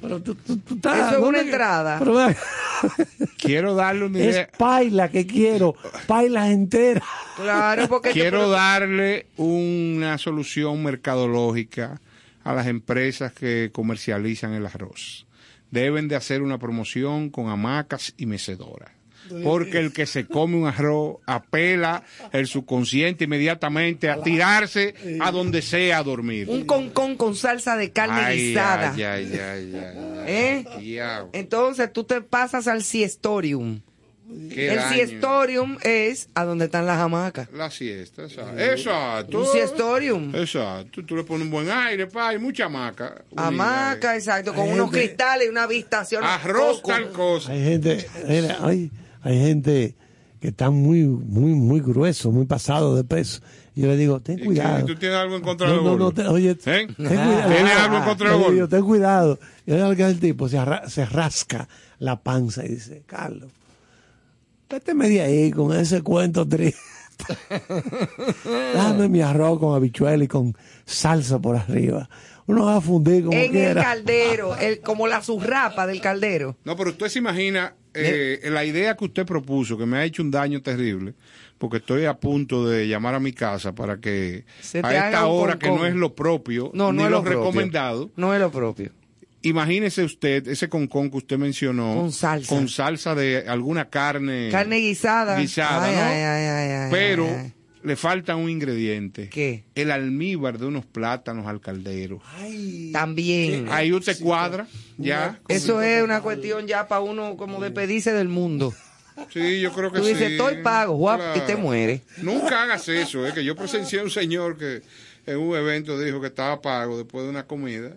pero tú, tú- tú estás- Eso es una ¿dónde- entrada. Pero Quiero darle una es idea. paila que quiero, paila entera. Claro, porque Quiero te- darle una solución mercadológica a las empresas que comercializan el arroz. Deben de hacer una promoción con hamacas y mecedoras. Porque el que se come un arroz apela el subconsciente inmediatamente a tirarse a donde sea a dormir. un concón con salsa de carne Ay, guisada. ay, ay, ay, ay, ¿Eh? Entonces tú te pasas al siestorium. qué el daño. siestorium es a donde están las hamacas. La siesta, exacto. Exacto. Un siestorium. Exacto. Tú le pones un buen aire, pa, y mucha hamaca. Hamaca, exacto, con Hay unos gente- cristales y una habitación. Arroz tal cosa. Hay gente, mira, hay, hay gente que está muy, muy, muy grueso, muy pasado de peso. Y yo le digo, ten ¿Y cuidado. ¿Tú tienes algo en contra No, de no, no, gordos? te- oye, ¿Eh? ten cuidado. ¿Tienes algo en contra de los Yo le digo, gordos? ten cuidado. Y el tipo se, arra- se rasca la panza y dice, Carlos, vete media ahí con ese cuento triste. Dame mi arroz con habichuela y con salsa por arriba. Uno va a fundir como En el caldero, el, como la zurrapa del caldero. No, pero usted se imagina eh, la idea que usted propuso, que me ha hecho un daño terrible, porque estoy a punto de llamar a mi casa para que Se a esta hora que no es lo propio, No, ni es lo, propio. recomendado, No es lo propio. Imagínese usted ese concón que usted mencionó. Con salsa. Con salsa de alguna carne. Carne guisada. Guisada, Ay, ¿no? ay, ay, ay, ay, Pero ay, ay. Le falta un ingrediente. ¿Qué? El almíbar de unos plátanos al caldero. También. Ahí usted cuadra, ya. Eso es una cuestión ya para uno como de pedirse del mundo. Sí, yo creo que Tú sí. dices, estoy pago, guap, y te muere. Nunca hagas eso, es que yo presencié a un señor que en un evento dijo que estaba pago después de una comida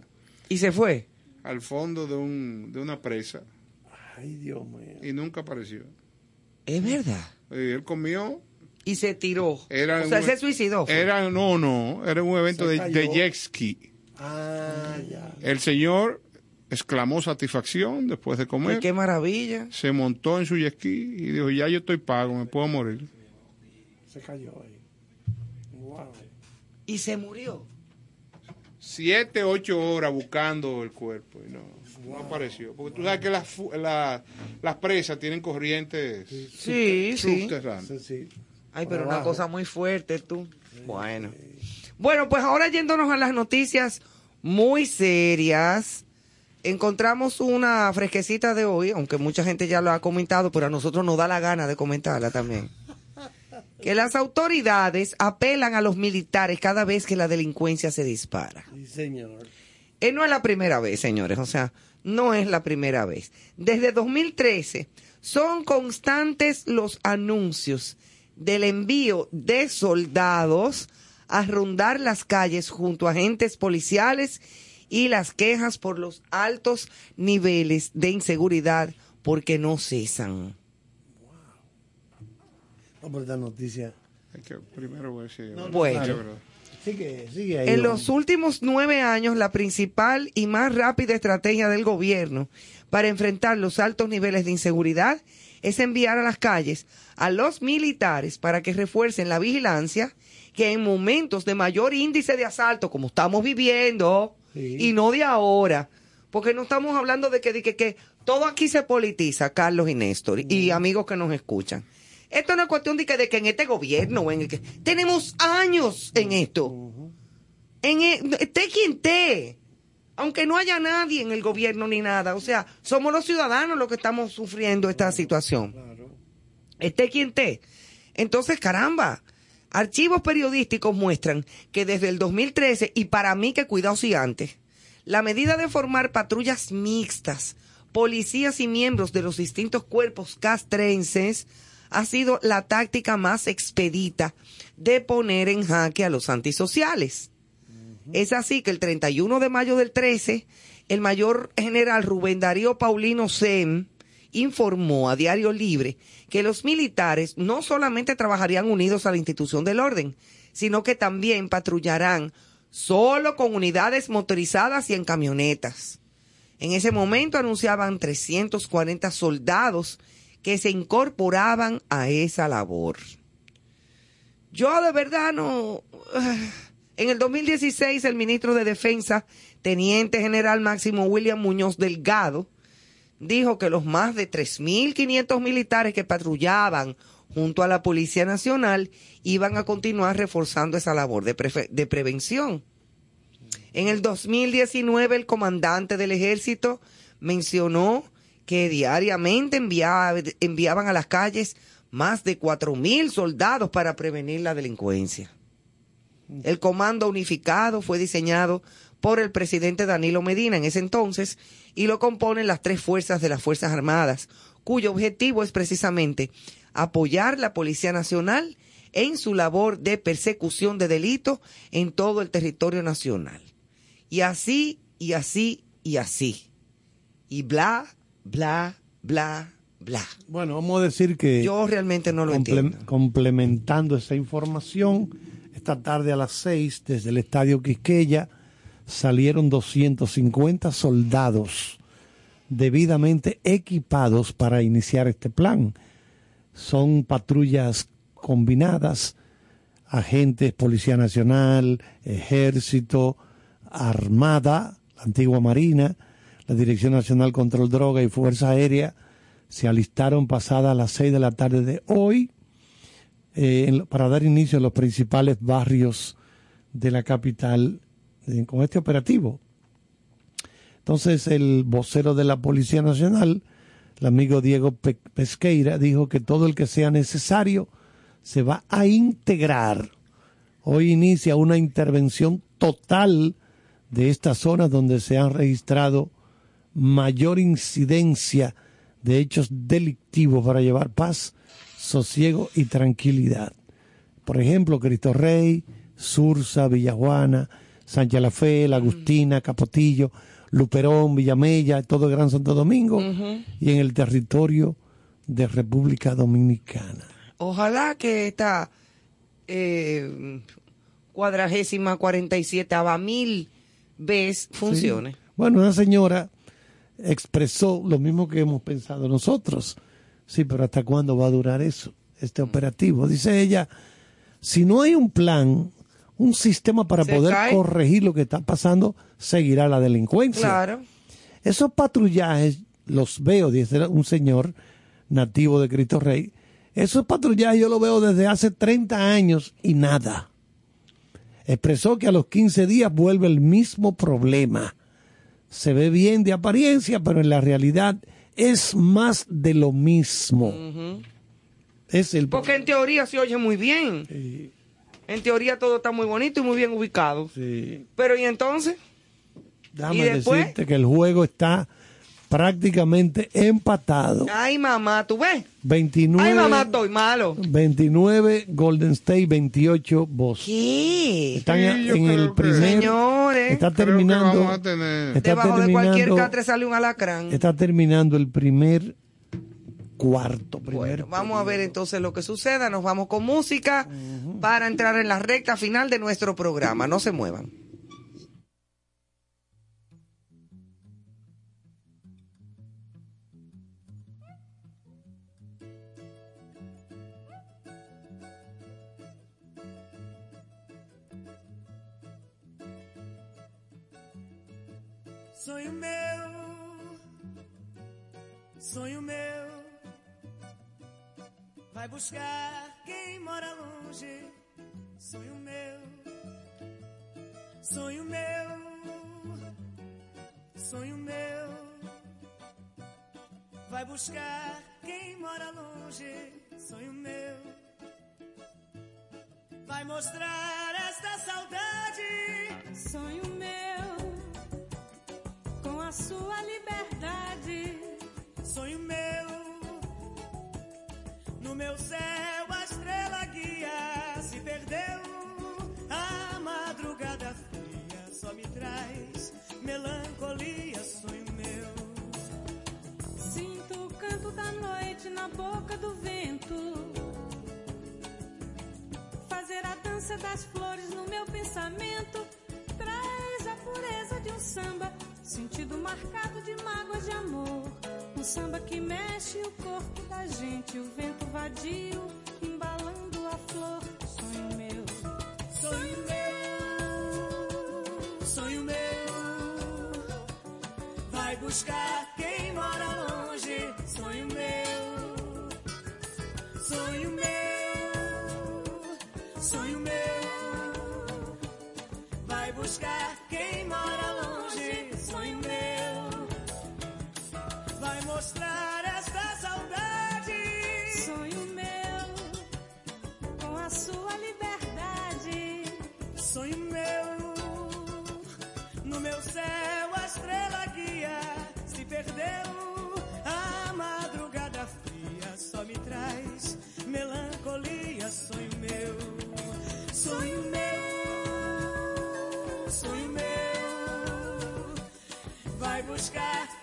Y se fue. al fondo de, un, de una presa Ay, Dios mío. y nunca apareció. Es verdad. Y él comió. Y se tiró. Era o sea, un- se suicidó. fue. Era, no, no, era un evento de, de jet ski. Ah, ya. El señor exclamó satisfacción después de Ay, comer. qué maravilla. Se montó en su jet ski y dijo, ya yo estoy pago, me puedo morir. Se cayó ahí. Wow. Y se murió. Siete, ocho horas buscando el cuerpo y no, no apareció. Porque tú sabes que las, la- las presas tienen corrientes Sí, sí. subterráneas. Sí, sí. Ay, pero una cosa muy fuerte, tú. Bueno. Bueno, pues ahora yéndonos a las noticias muy serias, encontramos una fresquecita de hoy, aunque mucha gente ya lo ha comentado, pero a nosotros nos da la gana de comentarla también. Que las autoridades apelan a los militares cada vez que la delincuencia se dispara. Sí, señor. Eh, no es la primera vez, señores, o sea, no es la primera vez. Desde 2013 son constantes los anuncios del envío de soldados a rondar las calles junto a agentes policiales y las quejas por los altos niveles de inseguridad porque no cesan. No, por esta noticia. Hay que primero ver si... Bueno. Sí, verdad. Sigue, sigue ahí. En los últimos nueve años, la principal y más rápida estrategia del gobierno para enfrentar los altos niveles de inseguridad es enviar a las calles a los militares para que refuercen la vigilancia que en momentos de mayor índice de asalto, como estamos viviendo, Sí. y no de ahora, porque no estamos hablando de que, de que, que todo aquí se politiza, Carlos y Néstor, y amigos que nos escuchan. Esto no es cuestión de que, de que en este gobierno, en el que tenemos años en esto. En el- esté quien esté, aunque no haya nadie en el gobierno ni nada, o sea, somos los ciudadanos los que estamos sufriendo esta situación. Esté quien esté. Entonces, caramba, archivos periodísticos muestran que desde el 2013, y para mí que cuidado si antes, la medida de formar patrullas mixtas, policías y miembros de los distintos cuerpos castrenses, ha sido la táctica más expedita de poner en jaque a los antisociales. Es así que el 31 de mayo del 13, el mayor general Rubén Darío Paulino Sem informó a Diario Libre que los militares no solamente trabajarían unidos a la institución del orden, sino que también patrullarán solo con unidades motorizadas y en camionetas. En ese momento anunciaban 340 soldados que se incorporaban a esa labor. Yo de verdad no... En el 2016 el ministro de Defensa, Teniente General Máximo William Muñoz Delgado, dijo que los más de 3.500 militares que patrullaban junto a la Policía Nacional iban a continuar reforzando esa labor de, prevención. En el 2019 el comandante del ejército mencionó que diariamente enviaba- enviaban a las calles más de 4.000 soldados para prevenir la delincuencia. El Comando Unificado fue diseñado por el presidente Danilo Medina en ese entonces y lo componen las tres fuerzas de las Fuerzas Armadas, cuyo objetivo es precisamente apoyar la Policía Nacional en su labor de persecución de delitos en todo el territorio nacional. Y así, y así, y así. Y bla, bla, bla, bla. Bueno, vamos a decir que Yo realmente no lo comple- entiendo. complementando esa información, esta tarde a las 6 desde el Estadio Quisqueya salieron 250 soldados debidamente equipados para iniciar este plan. Son patrullas combinadas, agentes, Policía Nacional, Ejército, Armada, la antigua Marina, la Dirección Nacional Control Droga y Fuerza Aérea se alistaron pasadas las 6 de la tarde de hoy eh, para dar inicio a los principales barrios de la capital eh, con este operativo. Entonces el vocero de la Policía Nacional, el amigo Diego Pe- Pesqueira, dijo que todo el que sea necesario se va a integrar. Hoy inicia una intervención total de estas zonas donde se han registrado mayor incidencia de hechos delictivos para llevar paz, sosiego y tranquilidad. Por ejemplo, Cristo Rey, Sursa, Villajuana, Sánchez La Fe, La Agustina, Capotillo, Luperón, Villamella, todo el Gran Santo Domingo y en el territorio de República Dominicana. Ojalá que esta eh, cuadragésima cuarenta y siete mil vez funcione. Sí. Bueno, una señora expresó lo mismo que hemos pensado nosotros. Sí, pero ¿hasta cuándo va a durar eso, este operativo? Dice ella, si no hay un plan, un sistema para Se poder cae. corregir lo que está pasando, seguirá la delincuencia. Claro. Esos patrullajes los veo, dice un señor nativo de Cristo Rey. Esos patrullajes yo los veo desde hace 30 años y nada. Expresó que a los 15 días vuelve el mismo problema. Se ve bien de apariencia, pero en la realidad es más de lo mismo. Es el Porque en teoría se oye muy bien. En teoría todo está muy bonito y muy bien ubicado. Pero ¿y entonces? Déjame ¿Y después? decirte que el juego está prácticamente empatado. Ay, mamá, ¿tú ves? 29, Ay, mamá, estoy malo. 29 Golden State, 28 Boston. ¿Qué? Están en el primer. Señores. Está Creo que terminando. vamos a tener- está Debajo de cualquier terminando- catre sale un alacrán. Está terminando el primer cuarto. Primer Bueno, vamos a ver entonces lo que suceda. Nos vamos con música para entrar en la recta final de nuestro programa. No se muevan. Sonho meu, sonho meu, vai buscar quem mora longe. Sonho meu, sonho meu, sonho meu, vai buscar quem mora longe. Sonho meu, vai mostrar esta saudade. Sonho meu, com a sua liberdade. Sonho meu, no meu céu a estrela guia se perdeu. A madrugada fria só me traz melancolia. Sonho meu, Sinto o canto da noite na boca do vento. Fazer a dança das flores no meu pensamento. Traz a pureza de um samba, sentido marcado de mágoas de amor. Um samba que mexe o corpo da gente, o vento vadio embalando a flor. Sonho meu, sonho meu, sonho meu, vai buscar quem mora longe. Sonho meu, sonho meu, sonho meu, vai buscar quem mora longe. A sua liberdade. Sonho meu, no meu céu a estrela guia se perdeu. A madrugada fria só me traz melancolia. Sonho meu, sonho meu, sonho meu, vai buscar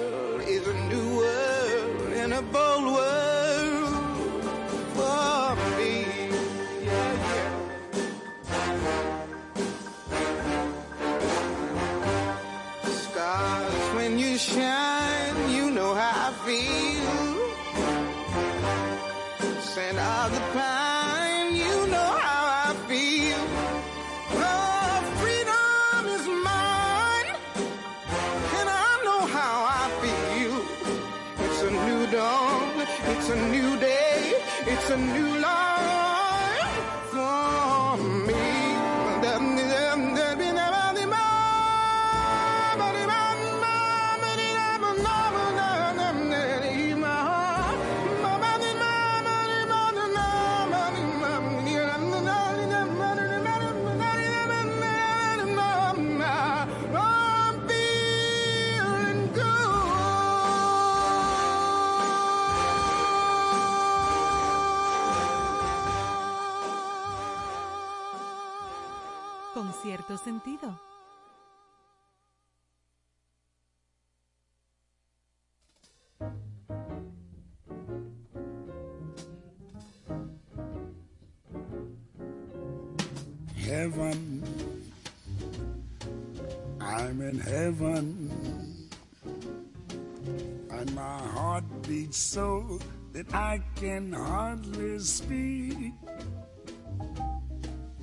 a new sentido. heaven. I'm in heaven. And my heart beats so that I can hardly speak.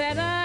that I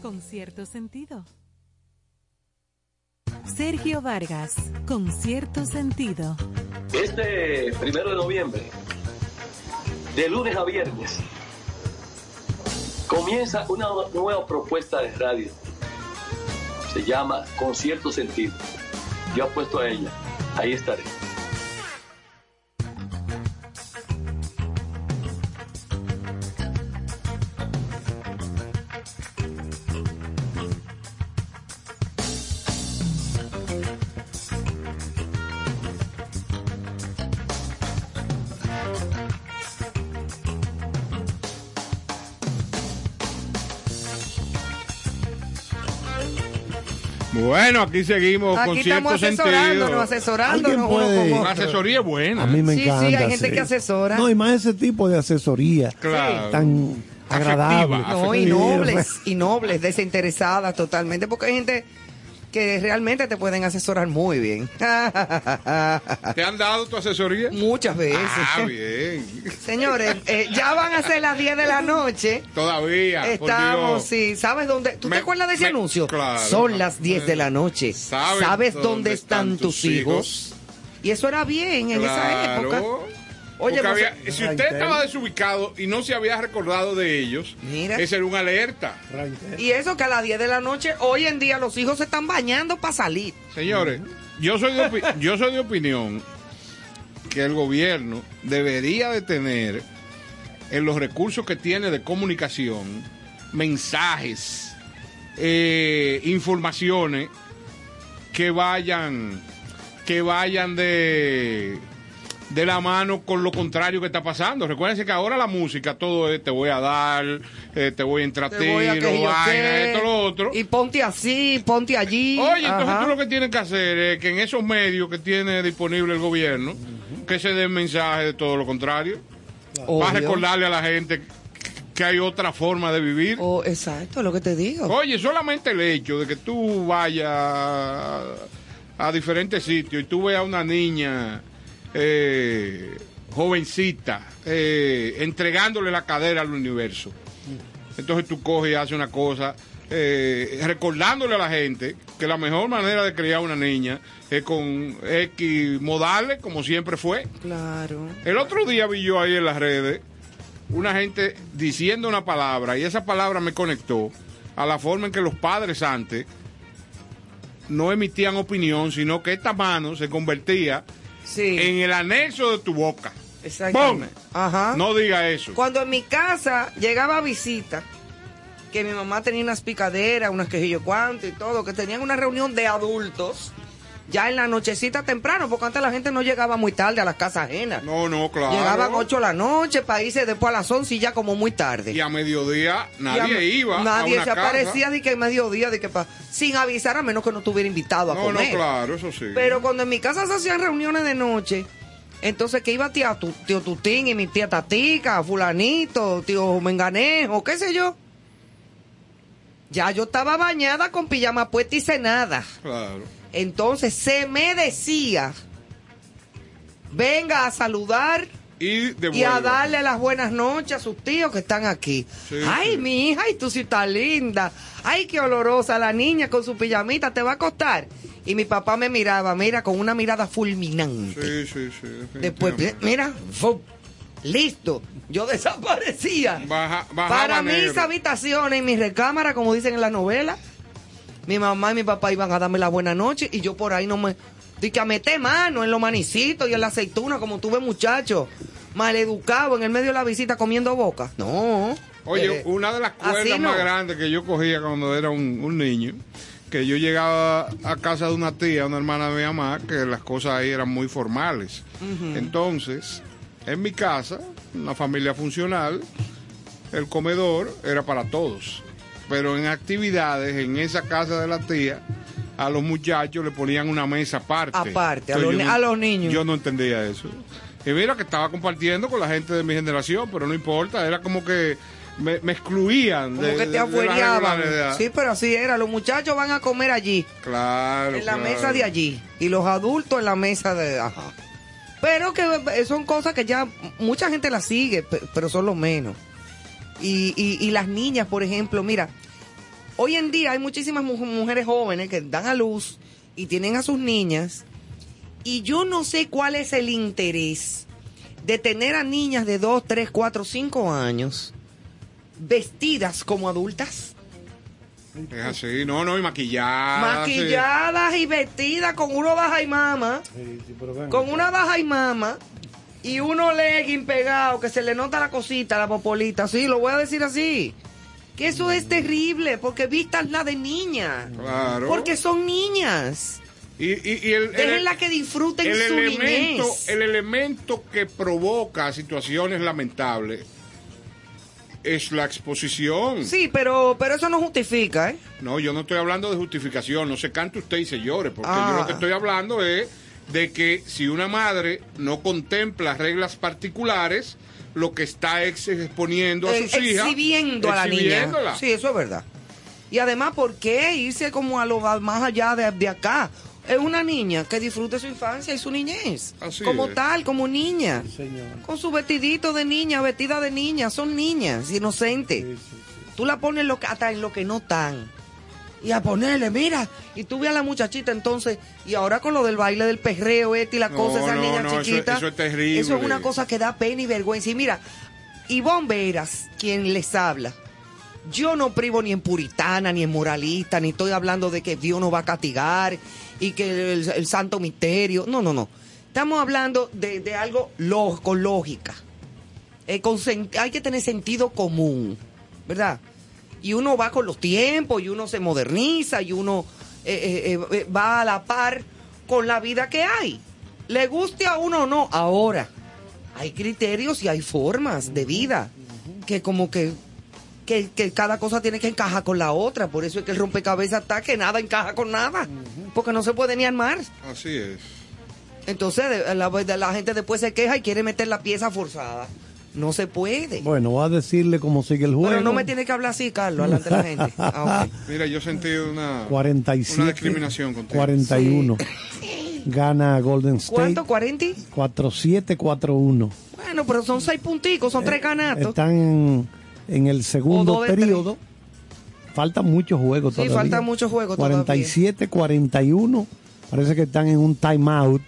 Con cierto sentido. Sergio Vargas, con cierto sentido. Este primero de noviembre, de lunes a viernes, comienza una nueva propuesta de radio. Se llama Concierto Sentido. Yo apuesto a ella. Ahí estaré. Bueno, aquí seguimos con Aquí cierto estamos sentido. asesorándonos, asesorándonos uno puede- con Una otro. asesoría buena. A mí me Sí, sí, encanta. hay gente que asesora. No, y más ese tipo de asesoría Claro. tan agradable. No, y nobles, y nobles, desinteresadas totalmente, porque hay gente que realmente te pueden asesorar muy bien. ¿Te han dado tu asesoría? Muchas veces. Ah, bien. Señores, eh, ya van a ser las 10 de la noche. Todavía. Estamos, sí, ¿sabes dónde? ¿Tú Me- te acuerdas de ese me- anuncio? claro. Son las 10 de la noche. ¿Sabes, dónde, están, tus hijos? Y eso era bien en esa época. Oye, no había- si usted estaba desubicado y no se había recordado de ellos, ese era un alerta. Y eso que a las 10 de la noche, hoy en día los hijos se están bañando para salir. Señores, yo soy, de yo soy de opinión que el gobierno debería de tener en los recursos que tiene de comunicación mensajes, eh, informaciones que vayan que vayan de de la mano con lo contrario que está pasando. Recuérdense que ahora la música todo es te voy a dar, eh, te voy a a yo vaina, esto, lo otro. Y ponte así, ponte allí. Oye, entonces tú lo que tienes que hacer es que en esos medios que tiene disponible el gobierno, que se den mensajes de todo lo contrario. Obvio. Para recordarle a la gente que hay otra forma de vivir. Oh, exacto, lo que te digo. Oye, solamente el hecho de que tú vayas a, a diferentes sitios y tú veas a una niña eh, jovencita eh, entregándole la cadera al universo. Entonces tú coges y haces una cosa eh, recordándole a la gente que la mejor manera de criar una niña es con X modales, como siempre fue. Claro. El otro día vi yo ahí en las redes una gente diciendo una palabra y esa palabra me conectó a la forma en que los padres antes no emitían opinión, sino que esta mano se convertía en el anexo de tu boca. Exactamente. Ajá. No diga eso. Cuando en mi casa llegaba visita, que mi mamá tenía unas picaderas, unas quejillo cuanto y todo, que tenían una reunión de adultos, ya en la nochecita temprano, porque antes la gente no llegaba muy tarde a las casas ajenas. No, no, claro. Llegaban 8 de la noche para irse después a las 11 y ya como muy tarde. Y a mediodía nadie a- iba Nadie a una se casa. aparecía de que en mediodía, de que pa- sin avisar a menos que no estuviera invitado a No, no, comer. claro, eso sí. Pero cuando en mi casa se hacían reuniones de noche, entonces que iba tía, tu- tío Tutín y mi tía Tatica, fulanito, tío Menganejo, qué sé yo. Ya yo estaba bañada con pijama puesta y cenada. Claro. Entonces se me decía, venga a saludar Y, y a darle las buenas noches a sus tíos que están aquí. Sí, Ay, sí. mi hija, y tú sí estás linda. Ay, qué olorosa la niña con su pijamita, te va a acostar. Y mi papá me miraba, mira, con una mirada fulminante. Sí, sí, sí. Después, mira, listo. Yo desaparecía. Baja- Para mis habitaciones y mi recámara, como dicen en la novela, mi mamá y mi papá iban a darme la buena noche y yo por ahí no me... Di que a meter mano en los manicitos y en la aceituna, como tuve muchacho, maleducado en el medio de la visita comiendo boca. No. Oye, Eh, una de las cuerdas no. más grandes que yo cogía cuando era un, un niño, que yo llegaba a casa de una tía, una hermana de mi mamá, que las cosas ahí eran muy formales. Entonces, en mi casa, una familia funcional, el comedor era para todos. Pero en actividades, en esa casa de la tía, a los muchachos le ponían una mesa aparte. Aparte, a los no- a los niños. Yo no entendía eso. Y mira que estaba compartiendo con la gente de mi generación, pero no importa, era como que me, me excluían. Como de- que te afuereaban. Sí, pero así era. Los muchachos van a comer allí. Claro. en la claro. mesa de allí y los adultos en la mesa de ajá. Pero que eh, son cosas que ya mucha gente las sigue, pe- pero son lo menos. Y, y, y las niñas, por ejemplo, mira, hoy en día hay muchísimas mu- mujeres jóvenes que dan a luz y tienen a sus niñas y yo no sé cuál es el interés de tener a niñas de 2, 3, 4, 5 años vestidas como adultas. Es así, no, no, y maquillada. maquilladas y vestidas con uno baja y mama, con una baja y mama y uno legging pegado que se le nota la cosita, la popolita, sí, lo voy a decir así. Que eso es terrible, porque vístanla de niña. Claro. Porque son niñas. Y, y- y el, el- Déjenla que disfruten el su elemento, niñez. el elemento que provoca situaciones lamentables es la exposición. Sí, pero, pero eso no justifica, ¿eh? No, yo no estoy hablando de justificación, no se cante usted y se llore, porque Ah. yo lo que estoy hablando es de que si una madre no contempla reglas particulares, lo que está es exponiendo a Eh, sus hijas. exhibiendo a la niña. Sí, eso es verdad. Y además, ¿por qué irse como a lo más allá de, de acá? Es una niña que disfrute su infancia y su niñez. Así como es. tal, como niña. Con su vestidito de niña, vestida de niña. Son niñas, inocentes. Tú la pones lo que- hasta en lo que no están. Y a ponerle, mira. Y tuve a la muchachita entonces, y ahora con lo del baile del perreo, este y la No, cosa, esa no, niña no, chiquita. eso es terrible. Eso es una cosa que da pena y vergüenza. Y mira, Ivonne Veras, quien les habla, yo no privo ni en puritana, ni en moralista, ni estoy hablando de que Dios nos va a castigar y que el, el santo misterio. No, no, no. Estamos hablando de, de algo con lógica. Eh, con hay que tener sentido común, ¿verdad? Y uno va con los tiempos, y uno se moderniza, y uno eh, eh, eh, va a la par con la vida que hay. Le guste a uno o no, ahora hay criterios y hay formas de vida que como que, que, que cada cosa tiene que encajar con la otra. Por eso es que el rompecabezas está que nada encaja con nada, porque no se puede ni armar. Así es. Entonces la, la gente después se queja y quiere meter la pieza forzada. No se puede. Bueno, voy a decirle cómo sigue el juego. Pero no me tiene que hablar así, Carlos, delante de la gente. Ah, ok. Mira, yo sentí una, 47. una discriminación contigo. 41. Gana Golden State. ¿Cuánto? ¿40? 4-7-4-1. Bueno, pero son seis punticos, son tres ganatos. Están en, en el segundo periodo. Faltan muchos juegos Sí, todavía. faltan muchos juegos todavía. 47-41. Parece que están en un timeout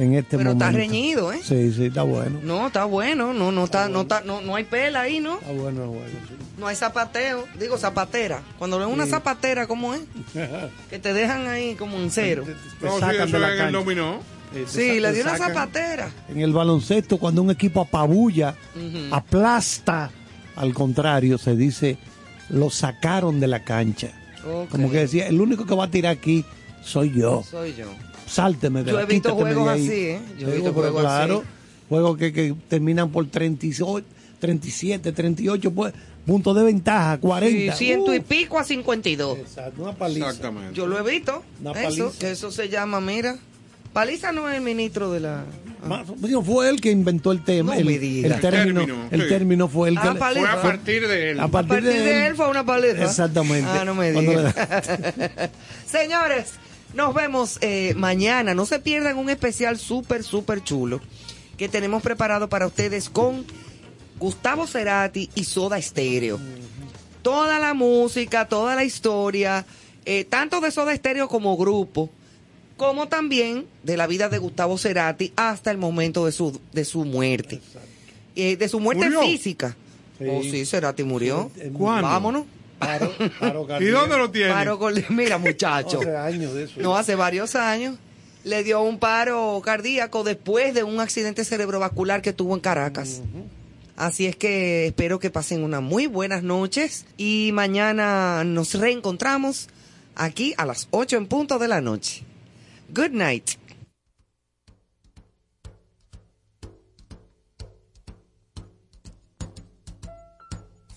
en este Pero está momento. reñido, ¿eh? Sí, sí, está bueno. No, está bueno, no, no está, no está, no, no hay pela ahí, ¿no? Está bueno sí. No hay zapateo, digo zapatera. Cuando ves una Sí. zapatera, ¿cómo es? Que te dejan ahí como en cero. No, sí, sacan eso de la el dominó. Eh, te Sí, le te dio una zapatera. En el baloncesto, cuando un equipo apabulla, aplasta, al contrario, se dice, lo sacaron de la cancha. Como que decía, el único que va a tirar aquí soy yo. Soy yo. Sálteme de Yo he visto de juegos así, ¿eh? Yo he visto juegos claro, así. Juegos que, que terminan por 38, 37, 38 pues, puntos de ventaja, 40. Sí, ciento y Uh, pico a 52. Exacto, una paliza. Exactamente. Yo lo he visto. Una Eso, paliza. que eso se llama, mira. Paliza no es el ministro de la. Digo, fue él que inventó el tema. No el, me diga. el término, El término, el sí. término fue el que Ah, le- paliza. Fue a partir de él. a A partir, partir de él fue una paliza. Exactamente. Ah, no me le- Señores, nos vemos eh, mañana. No se pierdan un especial súper, súper chulo que tenemos preparado para ustedes con Gustavo Cerati y Soda Stereo. Toda la música, toda la historia, eh, tanto de Soda Stereo como grupo, como también de la vida de Gustavo Cerati hasta el momento de su, de su muerte. Eh, de su muerte ¿Murió? física. Sí. Oh, sí, Cerati murió. ¿Cuándo? Vámonos. Paro- paro ¿Y dónde lo tiene? Paro con- mira, muchacho. Hace años de eso. No, hace varios años. Le dio un paro cardíaco después de un accidente cerebrovascular que tuvo en Caracas. Así es que espero que pasen unas muy buenas noches y mañana nos reencontramos aquí a las 8 en punto de la noche. Good night.